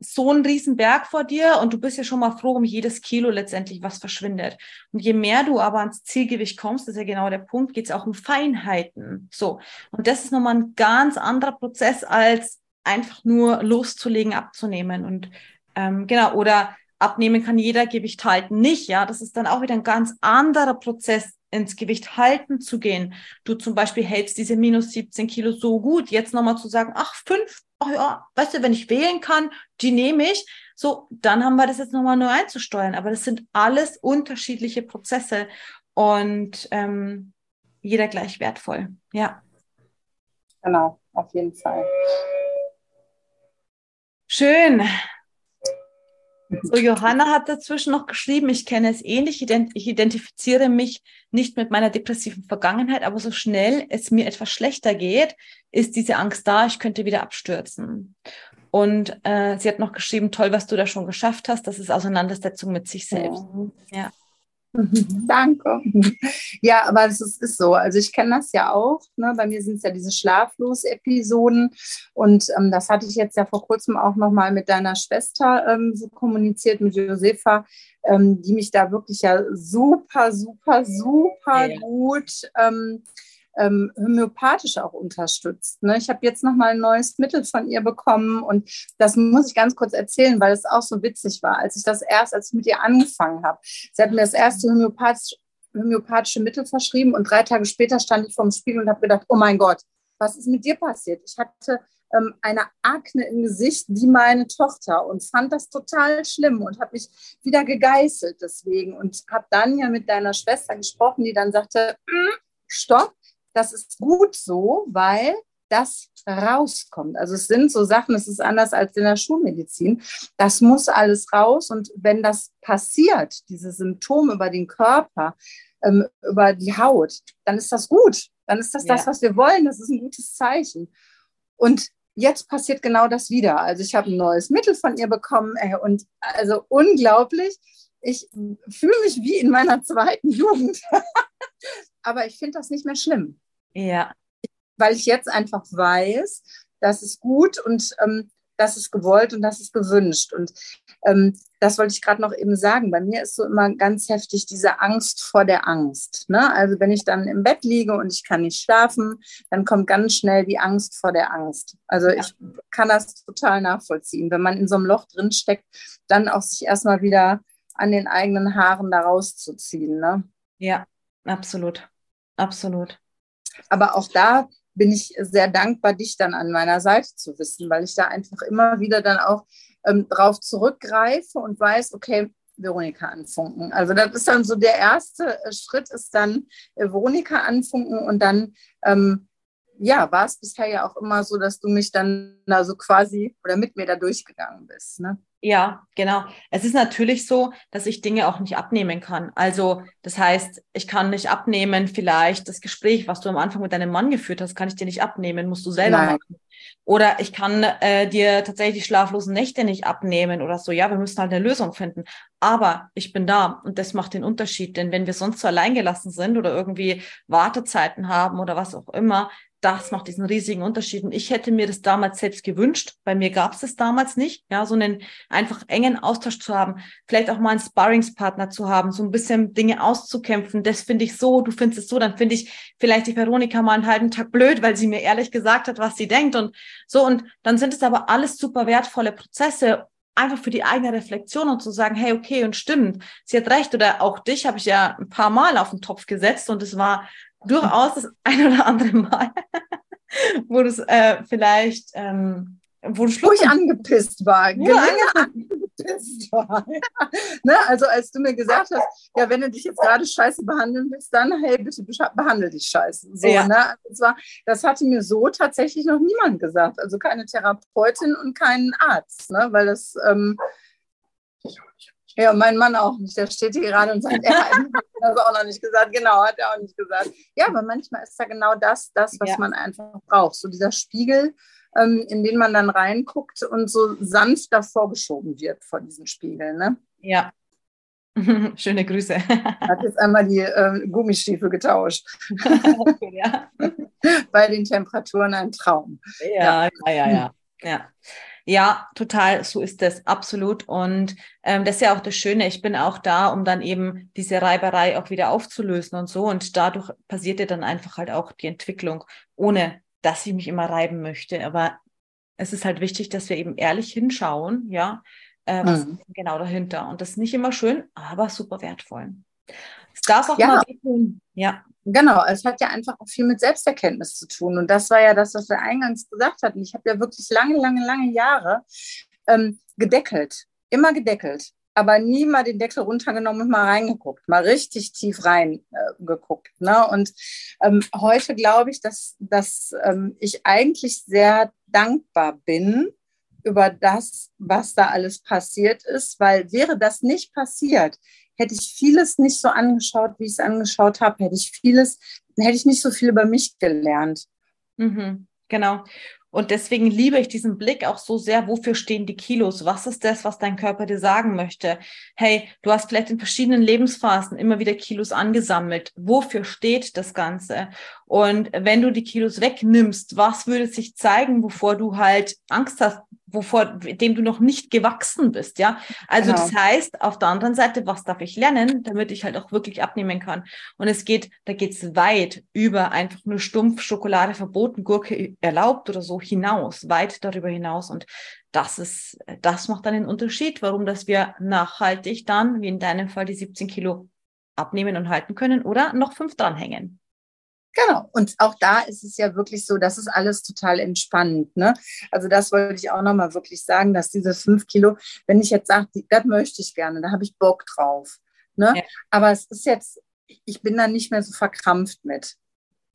Speaker 1: so ein Riesenberg vor dir und du bist ja schon mal froh um jedes Kilo letztendlich, was verschwindet. Und je mehr du aber ans Zielgewicht kommst, das ist ja genau der Punkt, geht es auch um Feinheiten. So. Und das ist nochmal ein ganz anderer Prozess, als einfach nur loszulegen, abzunehmen. Und ähm, genau, oder abnehmen kann jeder, Gewicht halten nicht. Ja, das ist dann auch wieder ein ganz anderer Prozess, ins Gewicht halten zu gehen. Du zum Beispiel hältst diese minus 17 Kilo so gut, jetzt nochmal zu sagen, ach, fünf oh ja, weißt du, wenn ich wählen kann, die nehme ich. So, dann haben wir das jetzt nochmal neu einzusteuern. Aber das sind alles unterschiedliche Prozesse und ähm, jeder gleich wertvoll. Ja.
Speaker 3: Genau, auf jeden Fall.
Speaker 1: Schön. So, Johanna hat dazwischen noch geschrieben, ich kenne es ähnlich, ich identifiziere mich nicht mit meiner depressiven Vergangenheit, aber so schnell es mir etwas schlechter geht, ist diese Angst da, ich könnte wieder abstürzen. Und äh, sie hat noch geschrieben, toll, was du da schon geschafft hast, das ist Auseinandersetzung mit sich selbst.
Speaker 3: Ja. ja. Danke. Ja, aber es ist, ist, so. Also ich kenne das ja auch. Ne? Bei mir sind es ja diese Schlaflos-Episoden. Und ähm, das hatte ich jetzt ja vor kurzem auch nochmal mit deiner Schwester ähm, so kommuniziert, mit Josefa, ähm, die mich da wirklich ja super, super, super ja. gut ähm, homöopathisch auch unterstützt. Ne? Ich habe jetzt noch mal ein neues Mittel von ihr bekommen und das muss ich ganz kurz erzählen, weil es auch so witzig war, als ich das erst, als ich mit ihr angefangen habe. Sie hat mir das erste homöopathisch, homöopathische Mittel verschrieben und drei Tage später stand ich vor dem Spiegel und habe gedacht, oh mein Gott, was ist mit dir passiert? Ich hatte ähm, eine Akne im Gesicht wie meine Tochter und fand das total schlimm und habe mich wieder gegeißelt deswegen und habe dann ja mit deiner Schwester gesprochen, die dann sagte, mm, stopp, das ist gut so, weil das rauskommt. Also es sind so Sachen, es ist anders als in der Schulmedizin. Das muss alles raus. Und wenn das passiert, diese Symptome über den Körper, ähm, über die Haut, dann ist das gut. Dann ist das ja. das, was wir wollen. Das ist ein gutes Zeichen. Und jetzt passiert genau das wieder. Also ich habe ein neues Mittel von ihr bekommen äh, und also unglaublich. Ich fühle mich wie in meiner zweiten Jugend. Aber ich finde das nicht mehr schlimm.
Speaker 1: Ja.
Speaker 3: Weil ich jetzt einfach weiß, das ist gut und ähm, das ist gewollt und das ist gewünscht. Und ähm, das wollte ich gerade noch eben sagen. Bei mir ist so immer ganz heftig diese Angst vor der Angst. Ne? Also wenn ich dann im Bett liege und ich kann nicht schlafen, dann kommt ganz schnell die Angst vor der Angst. Also ja. ich kann das total nachvollziehen. Wenn man in so einem Loch drin steckt, dann auch sich erstmal wieder an den eigenen Haaren da rauszuziehen. Ne?
Speaker 1: Ja, absolut. Absolut.
Speaker 3: Aber auch da bin ich sehr dankbar, dich dann an meiner Seite zu wissen, weil ich da einfach immer wieder dann auch ähm, drauf zurückgreife und weiß, okay, Veronika anfunken. Also das ist dann so der erste äh, Schritt, ist dann äh, Veronika anfunken und dann ähm, ja, war es bisher ja auch immer so, dass du mich dann da so quasi oder mit mir da durchgegangen bist. Ne?
Speaker 1: Ja, genau. Es ist natürlich so, dass ich Dinge auch nicht abnehmen kann. Also das heißt, ich kann nicht abnehmen, vielleicht das Gespräch, was du am Anfang mit deinem Mann geführt hast, kann ich dir nicht abnehmen, musst du selber Nein. machen. Oder ich kann äh, dir tatsächlich die schlaflosen Nächte nicht abnehmen oder so. Ja, wir müssen halt eine Lösung finden. Aber ich bin da und das macht den Unterschied. Denn wenn wir sonst so alleingelassen sind oder irgendwie Wartezeiten haben oder was auch immer, das macht diesen riesigen Unterschied. Und ich hätte mir das damals selbst gewünscht. Bei mir gab es das damals nicht. Ja, so einen einfach engen Austausch zu haben, vielleicht auch mal einen Sparringspartner zu haben, so ein bisschen Dinge auszukämpfen. Das finde ich so, du findest es so, dann finde ich vielleicht die Veronika mal einen halben Tag blöd, weil sie mir ehrlich gesagt hat, was sie denkt und so. Und dann sind es aber alles super wertvolle Prozesse, einfach für die eigene Reflexion und zu sagen, hey, okay, und stimmt, sie hat recht. Oder auch dich habe ich ja ein paar Mal auf den Topf gesetzt und es war durchaus das ein oder andere Mal, wo du es äh, vielleicht, ähm,
Speaker 3: wo, du ich angepisst war, ja, genau angepisst war. ne? Also als du mir gesagt hast, ja, wenn du dich jetzt gerade scheiße behandeln willst, dann hey, bitte behandle dich scheiße. So, ja. ne? das, war, das hatte mir so tatsächlich noch niemand gesagt. Also keine Therapeutin und keinen Arzt, ne? weil das ähm, ja, mein Mann auch nicht. Der steht hier gerade und sagt, er hat das auch noch nicht gesagt. Genau, hat er auch nicht gesagt. Ja, aber manchmal ist da genau das, das, was ja. man einfach braucht. So dieser Spiegel, ähm, in den man dann reinguckt und so sanft davor geschoben wird vor diesen Spiegel. Ne?
Speaker 1: Ja. Schöne Grüße.
Speaker 3: Hat jetzt einmal die äh, Gummistiefel getauscht. ja. Bei den Temperaturen ein Traum.
Speaker 1: Ja, ja, ja, ja. ja. ja. Ja, total, so ist das, absolut. Und ähm, das ist ja auch das Schöne. Ich bin auch da, um dann eben diese Reiberei auch wieder aufzulösen und so. Und dadurch passiert ja dann einfach halt auch die Entwicklung, ohne dass ich mich immer reiben möchte. Aber es ist halt wichtig, dass wir eben ehrlich hinschauen, ja, äh, was mhm. genau dahinter. Und das ist nicht immer schön, aber super wertvoll. Es darf auch ja. mal wehtun.
Speaker 3: Ja. Genau, es hat ja einfach auch viel mit Selbsterkenntnis zu tun. Und das war ja das, was wir eingangs gesagt hatten. Ich habe ja wirklich lange, lange, lange Jahre ähm, gedeckelt, immer gedeckelt, aber nie mal den Deckel runtergenommen und mal reingeguckt, mal richtig tief reingeguckt. Äh, ne? Und ähm, heute glaube ich, dass, dass ähm, ich eigentlich sehr dankbar bin über das, was da alles passiert ist, weil wäre das nicht passiert, hätte ich vieles nicht so angeschaut, wie ich es angeschaut habe, hätte ich vieles, hätte ich nicht so viel über mich gelernt.
Speaker 1: Mhm, genau. Und deswegen liebe ich diesen Blick auch so sehr, wofür stehen die Kilos? Was ist das, was dein Körper dir sagen möchte? Hey, du hast vielleicht in verschiedenen Lebensphasen immer wieder Kilos angesammelt. Wofür steht das Ganze? Und wenn du die Kilos wegnimmst, was würde sich zeigen, bevor du halt Angst hast, wovor dem du noch nicht gewachsen bist, ja. Also genau. das heißt, auf der anderen Seite, was darf ich lernen, damit ich halt auch wirklich abnehmen kann? Und es geht, da geht's weit über einfach nur stumpf Schokolade verboten, Gurke erlaubt oder so hinaus, weit darüber hinaus. Und das ist, das macht dann den Unterschied, warum, dass wir nachhaltig dann, wie in deinem Fall, die 17 Kilo abnehmen und halten können oder noch fünf dranhängen.
Speaker 3: Genau. Und auch da ist es ja wirklich so, das ist alles total entspannt. Ne? Also das wollte ich auch nochmal wirklich sagen, dass diese fünf Kilo, wenn ich jetzt sage, das möchte ich gerne, da habe ich Bock drauf. Ne? Ja. Aber es ist jetzt, ich bin da nicht mehr so verkrampft mit.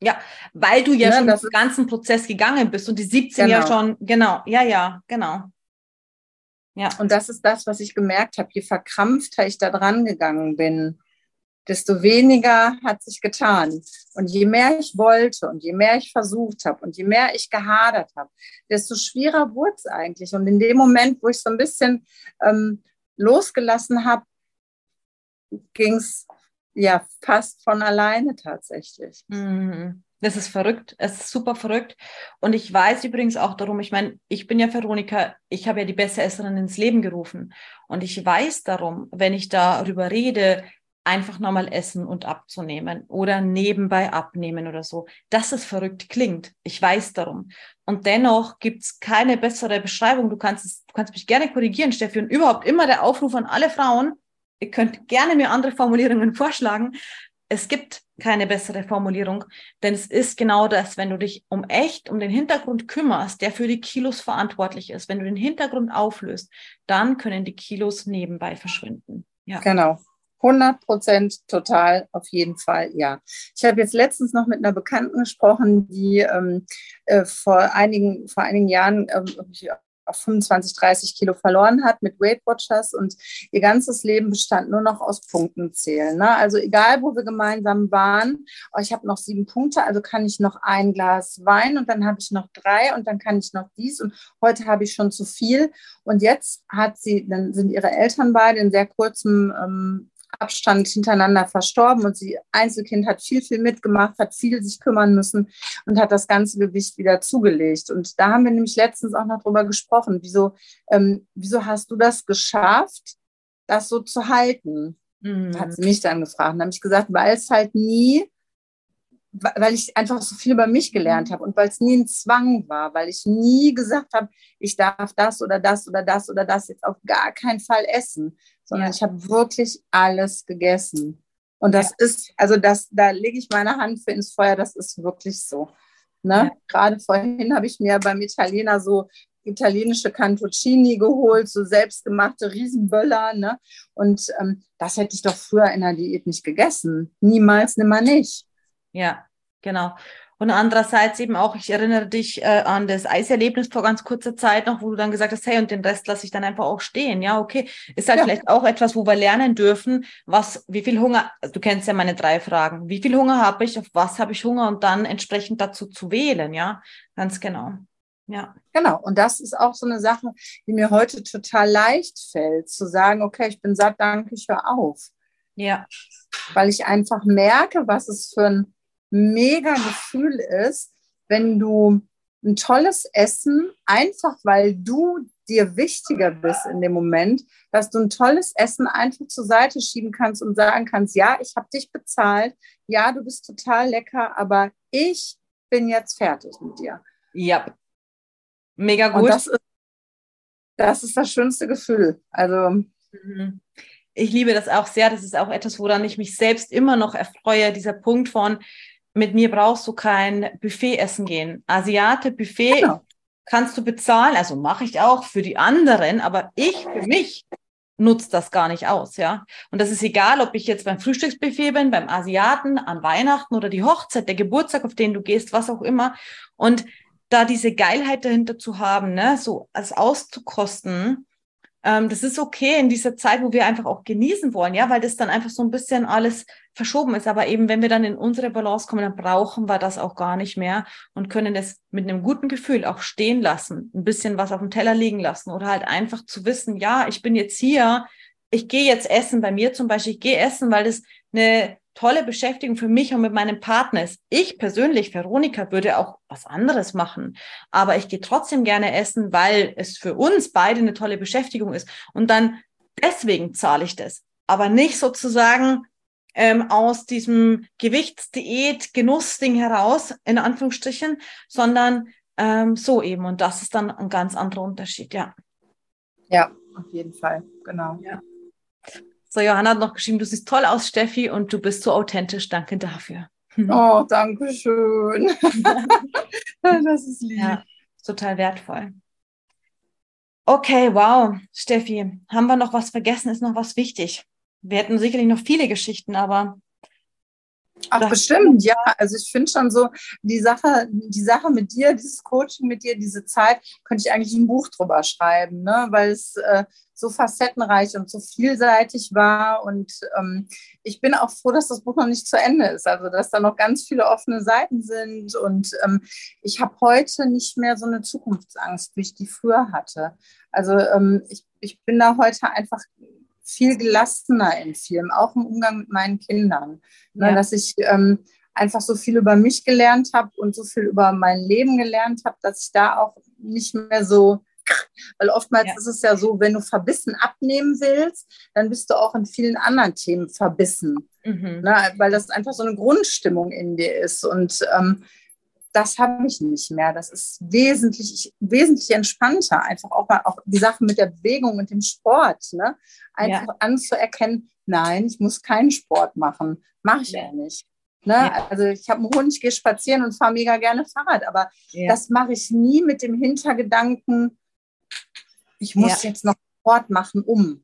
Speaker 1: Ja, weil du ja, ja schon den ganzen Prozess gegangen bist und die 17 genau. ja schon, genau, ja, ja, genau.
Speaker 3: Ja. Und das ist das, was ich gemerkt habe, je verkrampfter ich da dran gegangen bin, desto weniger hat sich getan. Und je mehr ich wollte und je mehr ich versucht habe und je mehr ich gehadert habe, desto schwerer wurde es eigentlich. Und in dem Moment, wo ich so ein bisschen ähm, losgelassen habe, ging es ja fast von alleine tatsächlich.
Speaker 1: Mhm. Das ist verrückt. Es ist super verrückt. Und ich weiß übrigens auch darum, ich meine, ich bin ja Veronika, ich habe ja die beste Esserin ins Leben gerufen. Und ich weiß darum, wenn ich darüber rede, einfach nochmal essen und abzunehmen oder nebenbei abnehmen oder so. Dass es verrückt klingt. Ich weiß darum. Und dennoch gibt es keine bessere Beschreibung. Du kannst, du kannst mich gerne korrigieren, Steffi. Und überhaupt immer der Aufruf an alle Frauen, ihr könnt gerne mir andere Formulierungen vorschlagen. es gibt keine bessere Formulierung, denn es ist genau das, wenn du dich um echt, um den Hintergrund kümmerst, der für die Kilos verantwortlich ist, wenn du den Hintergrund auflöst, dann können die Kilos nebenbei verschwinden.
Speaker 3: Ja. Genau. 100 Prozent total, auf jeden Fall, ja. Ich habe jetzt letztens noch mit einer Bekannten gesprochen, die ähm, äh, vor, einigen, vor einigen Jahren ähm, auf 25, 30 Kilo verloren hat mit Weight Watchers und ihr ganzes Leben bestand nur noch aus Punkten zählen. Ne? Also egal, wo wir gemeinsam waren, oh, ich habe noch sieben Punkte, also kann ich noch ein Glas Wein und dann habe ich noch drei und dann kann ich noch dies und heute habe ich schon zu viel. Und jetzt hat sie, dann sind ihre Eltern beide in sehr kurzem ähm, Abstand hintereinander verstorben und sie Einzelkind hat viel, viel mitgemacht, hat viel sich kümmern müssen und hat das ganze Gewicht wieder zugelegt. Und da haben wir nämlich letztens auch noch drüber gesprochen. Wieso, ähm, wieso hast du das geschafft, das so zu halten? Mhm. Hat sie mich dann gefragt. Und habe ich gesagt, weil es halt nie weil ich einfach so viel über mich gelernt habe und weil es nie ein Zwang war, weil ich nie gesagt habe, ich darf das oder das oder das oder das jetzt auf gar keinen Fall essen, sondern ja. ich habe wirklich alles gegessen. Und das ja. ist, also das, da lege ich meine Hand für ins Feuer, das ist wirklich so. Ne? Ja. Gerade vorhin habe ich mir beim Italiener so italienische Cantuccini geholt, so selbstgemachte Riesenböller. Ne? Und ähm, das hätte ich doch früher in der Diät nicht gegessen. Niemals, nimmer nicht.
Speaker 1: Ja, genau. Und andererseits eben auch, ich erinnere dich äh, an das Eiserlebnis vor ganz kurzer Zeit noch, wo du dann gesagt hast, hey, und den Rest lasse ich dann einfach auch stehen. Ja, okay. Ist halt ja. vielleicht auch etwas, wo wir lernen dürfen, was, wie viel Hunger, du kennst ja meine drei Fragen. Wie viel Hunger habe ich, auf was habe ich Hunger und dann entsprechend dazu zu wählen, ja, ganz genau. Ja.
Speaker 3: Genau. Und das ist auch so eine Sache, die mir heute total leicht fällt, zu sagen, okay, ich bin satt, danke, ich höre auf.
Speaker 1: Ja.
Speaker 3: Weil ich einfach merke, was es für ein mega Gefühl ist, wenn du ein tolles Essen, einfach weil du dir wichtiger bist in dem Moment, dass du ein tolles Essen einfach zur Seite schieben kannst und sagen kannst, ja, ich habe dich bezahlt, ja, du bist total lecker, aber ich bin jetzt fertig mit dir.
Speaker 1: Ja, mega gut.
Speaker 3: Das ist, das ist das schönste Gefühl. Also
Speaker 1: mhm ich liebe das auch sehr. Das ist auch etwas, woran ich mich selbst immer noch erfreue. Dieser Punkt von, mit mir brauchst du kein Buffet essen gehen. Asiate Buffet genau. kannst du bezahlen, also mache ich auch für die anderen, aber ich für mich nutze das gar nicht aus, ja. Und das ist egal, ob ich jetzt beim Frühstücksbuffet bin, beim Asiaten, an Weihnachten oder die Hochzeit, der Geburtstag, auf den du gehst, was auch immer. Und da diese Geilheit dahinter zu haben, ne, so als auszukosten, ähm, das ist okay in dieser Zeit, wo wir einfach auch genießen wollen, ja, weil das dann einfach so ein bisschen alles verschoben ist. Aber eben, wenn wir dann in unsere Balance kommen, dann brauchen wir das auch gar nicht mehr und können das mit einem guten Gefühl auch stehen lassen, ein bisschen was auf dem Teller liegen lassen oder halt einfach zu wissen, ja, ich bin jetzt hier, ich gehe jetzt essen, bei mir zum Beispiel, ich gehe essen, weil das eine tolle Beschäftigung für mich und mit meinem Partner ist. Ich persönlich, Veronika, würde auch was anderes machen. Aber ich gehe trotzdem gerne essen, weil es für uns beide eine tolle Beschäftigung ist. Und dann deswegen zahle ich das. Aber nicht sozusagen ähm, aus diesem Gewichtsdiät, Genussding heraus, in Anführungsstrichen, sondern ähm, so eben. Und das ist dann ein ganz anderer Unterschied, ja.
Speaker 3: Ja, auf jeden Fall, genau.
Speaker 1: Ja. So, Johanna hat noch geschrieben, du siehst toll aus, Steffi, und du bist so authentisch. Danke dafür.
Speaker 3: Oh, danke schön. das ist lieb. Ja,
Speaker 1: total wertvoll. Okay, wow, Steffi, haben wir noch was vergessen? Ist noch was wichtig? Wir hätten sicherlich noch viele Geschichten, aber
Speaker 3: Ach, bestimmt, ja. Also ich finde schon so, die Sache, die Sache mit dir, dieses Coaching mit dir, diese Zeit, könnte ich eigentlich ein Buch drüber schreiben, ne? weil es äh, so facettenreich und so vielseitig war. Und ähm, ich bin auch froh, dass das Buch noch nicht zu Ende ist. Also dass da noch ganz viele offene Seiten sind. Und ähm, ich habe heute nicht mehr so eine Zukunftsangst, wie ich die früher hatte. Also ähm, ich, ich bin da heute einfach viel gelassener in Filmen, auch im Umgang mit meinen Kindern. Ne, ja. dass ich ähm, einfach so viel über mich gelernt habe und so viel über mein Leben gelernt habe, dass ich da auch nicht mehr so, weil oftmals ja. ist es ja so, wenn du verbissen abnehmen willst, dann bist du auch in vielen anderen Themen verbissen, mhm. ne, weil das einfach so eine Grundstimmung in dir ist und ähm, das habe ich nicht mehr. Das ist wesentlich, wesentlich entspannter. Einfach auch mal auch die Sache mit der Bewegung und dem Sport. Ne? Einfach ja. anzuerkennen, Nein, ich muss keinen Sport machen. Mache ich ja nicht. Ne? Ja. Also ich habe einen Hund, ich gehe spazieren und fahre mega gerne Fahrrad, aber ja. das mache ich nie mit dem Hintergedanken, ich muss ja. jetzt noch Sport machen, um.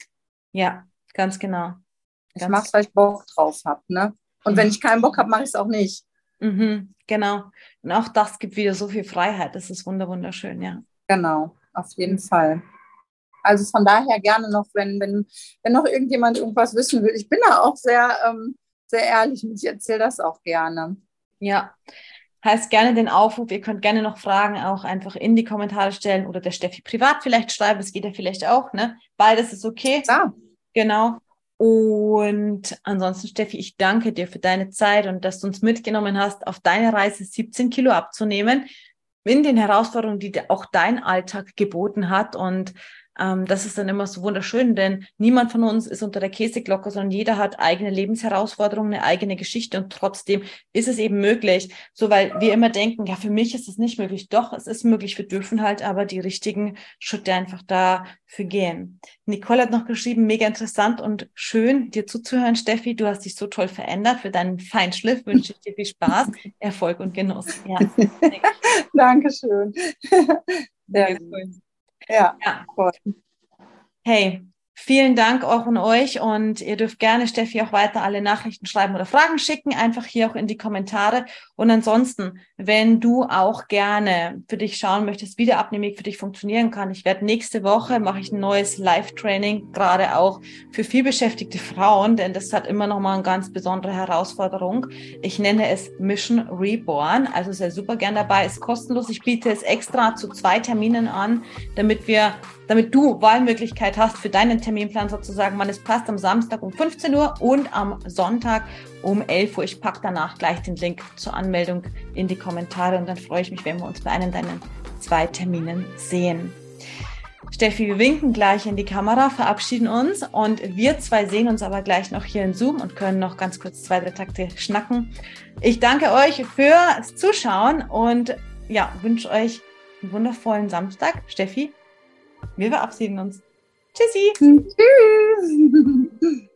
Speaker 1: Ja, ganz genau.
Speaker 3: Ich mache es, weil ich Bock drauf habe. Ne? Und mhm. wenn ich keinen Bock habe, mache ich es auch nicht.
Speaker 1: Mhm, genau. Und auch das gibt wieder so viel Freiheit. Das ist wunderschön, ja.
Speaker 3: Genau, auf jeden. Fall. Also von daher gerne noch, wenn, wenn, wenn noch irgendjemand irgendwas wissen will. Ich bin da auch sehr, ähm, sehr ehrlich und ich erzähle das auch gerne.
Speaker 1: Ja, heißt gerne den Aufruf. Ihr könnt gerne noch Fragen auch einfach in die Kommentare stellen oder der Steffi privat vielleicht schreiben. Das geht ja vielleicht auch, ne? Beides ist okay.
Speaker 3: Ja.
Speaker 1: Genau. Und ansonsten, Steffi, ich danke dir für deine Zeit und dass du uns mitgenommen hast, auf deine Reise 17 Kilo abzunehmen, in den Herausforderungen, die auch dein Alltag geboten hat. Und ähm, das ist dann immer so wunderschön, denn niemand von uns ist unter der Käseglocke, sondern jeder hat eigene Lebensherausforderungen, eine eigene Geschichte und trotzdem ist es eben möglich. So, weil wir immer denken, ja, für mich ist es nicht möglich. Doch, es ist möglich. Wir dürfen halt aber die richtigen Schritte einfach dafür gehen. Nicole hat noch geschrieben, mega interessant und schön, dir zuzuhören, Steffi. Du hast dich so toll verändert. Für deinen Feinschliff wünsche ich dir viel Spaß, Erfolg und Genuss. Ja.
Speaker 3: Dankeschön. Sehr cool. Ja, ja. Voll.
Speaker 1: Hey, Vielen Dank auch an euch und ihr dürft gerne Steffi auch weiter alle Nachrichten schreiben oder Fragen schicken, einfach hier auch in die Kommentare. Und ansonsten, wenn du auch gerne für dich schauen möchtest, wie der Abnehmweg für dich funktionieren kann, ich werde nächste Woche mache ich ein neues Live-Training, gerade auch für vielbeschäftigte Frauen, denn das hat immer noch mal eine ganz besondere Herausforderung. Ich nenne es Mission Reborn, also sehr super gern dabei, ist kostenlos. Ich biete es extra zu zwei Terminen an, damit wir damit du Wahlmöglichkeit hast für deinen Terminplan sozusagen, wann es passt, am Samstag um 15 Uhr und am Sonntag um 11 Uhr. Ich packe danach gleich den Link zur Anmeldung in die Kommentare und dann freue ich mich, wenn wir uns bei einem deiner zwei Terminen sehen. Steffi, wir winken gleich in die Kamera, verabschieden uns und wir zwei sehen uns aber gleich noch hier in Zoom und können noch ganz kurz zwei, drei Takte schnacken. Ich danke euch fürs Zuschauen und ja, wünsche euch einen wundervollen Samstag. Steffi, wir verabschieden uns. Tschüssi. Tschüss.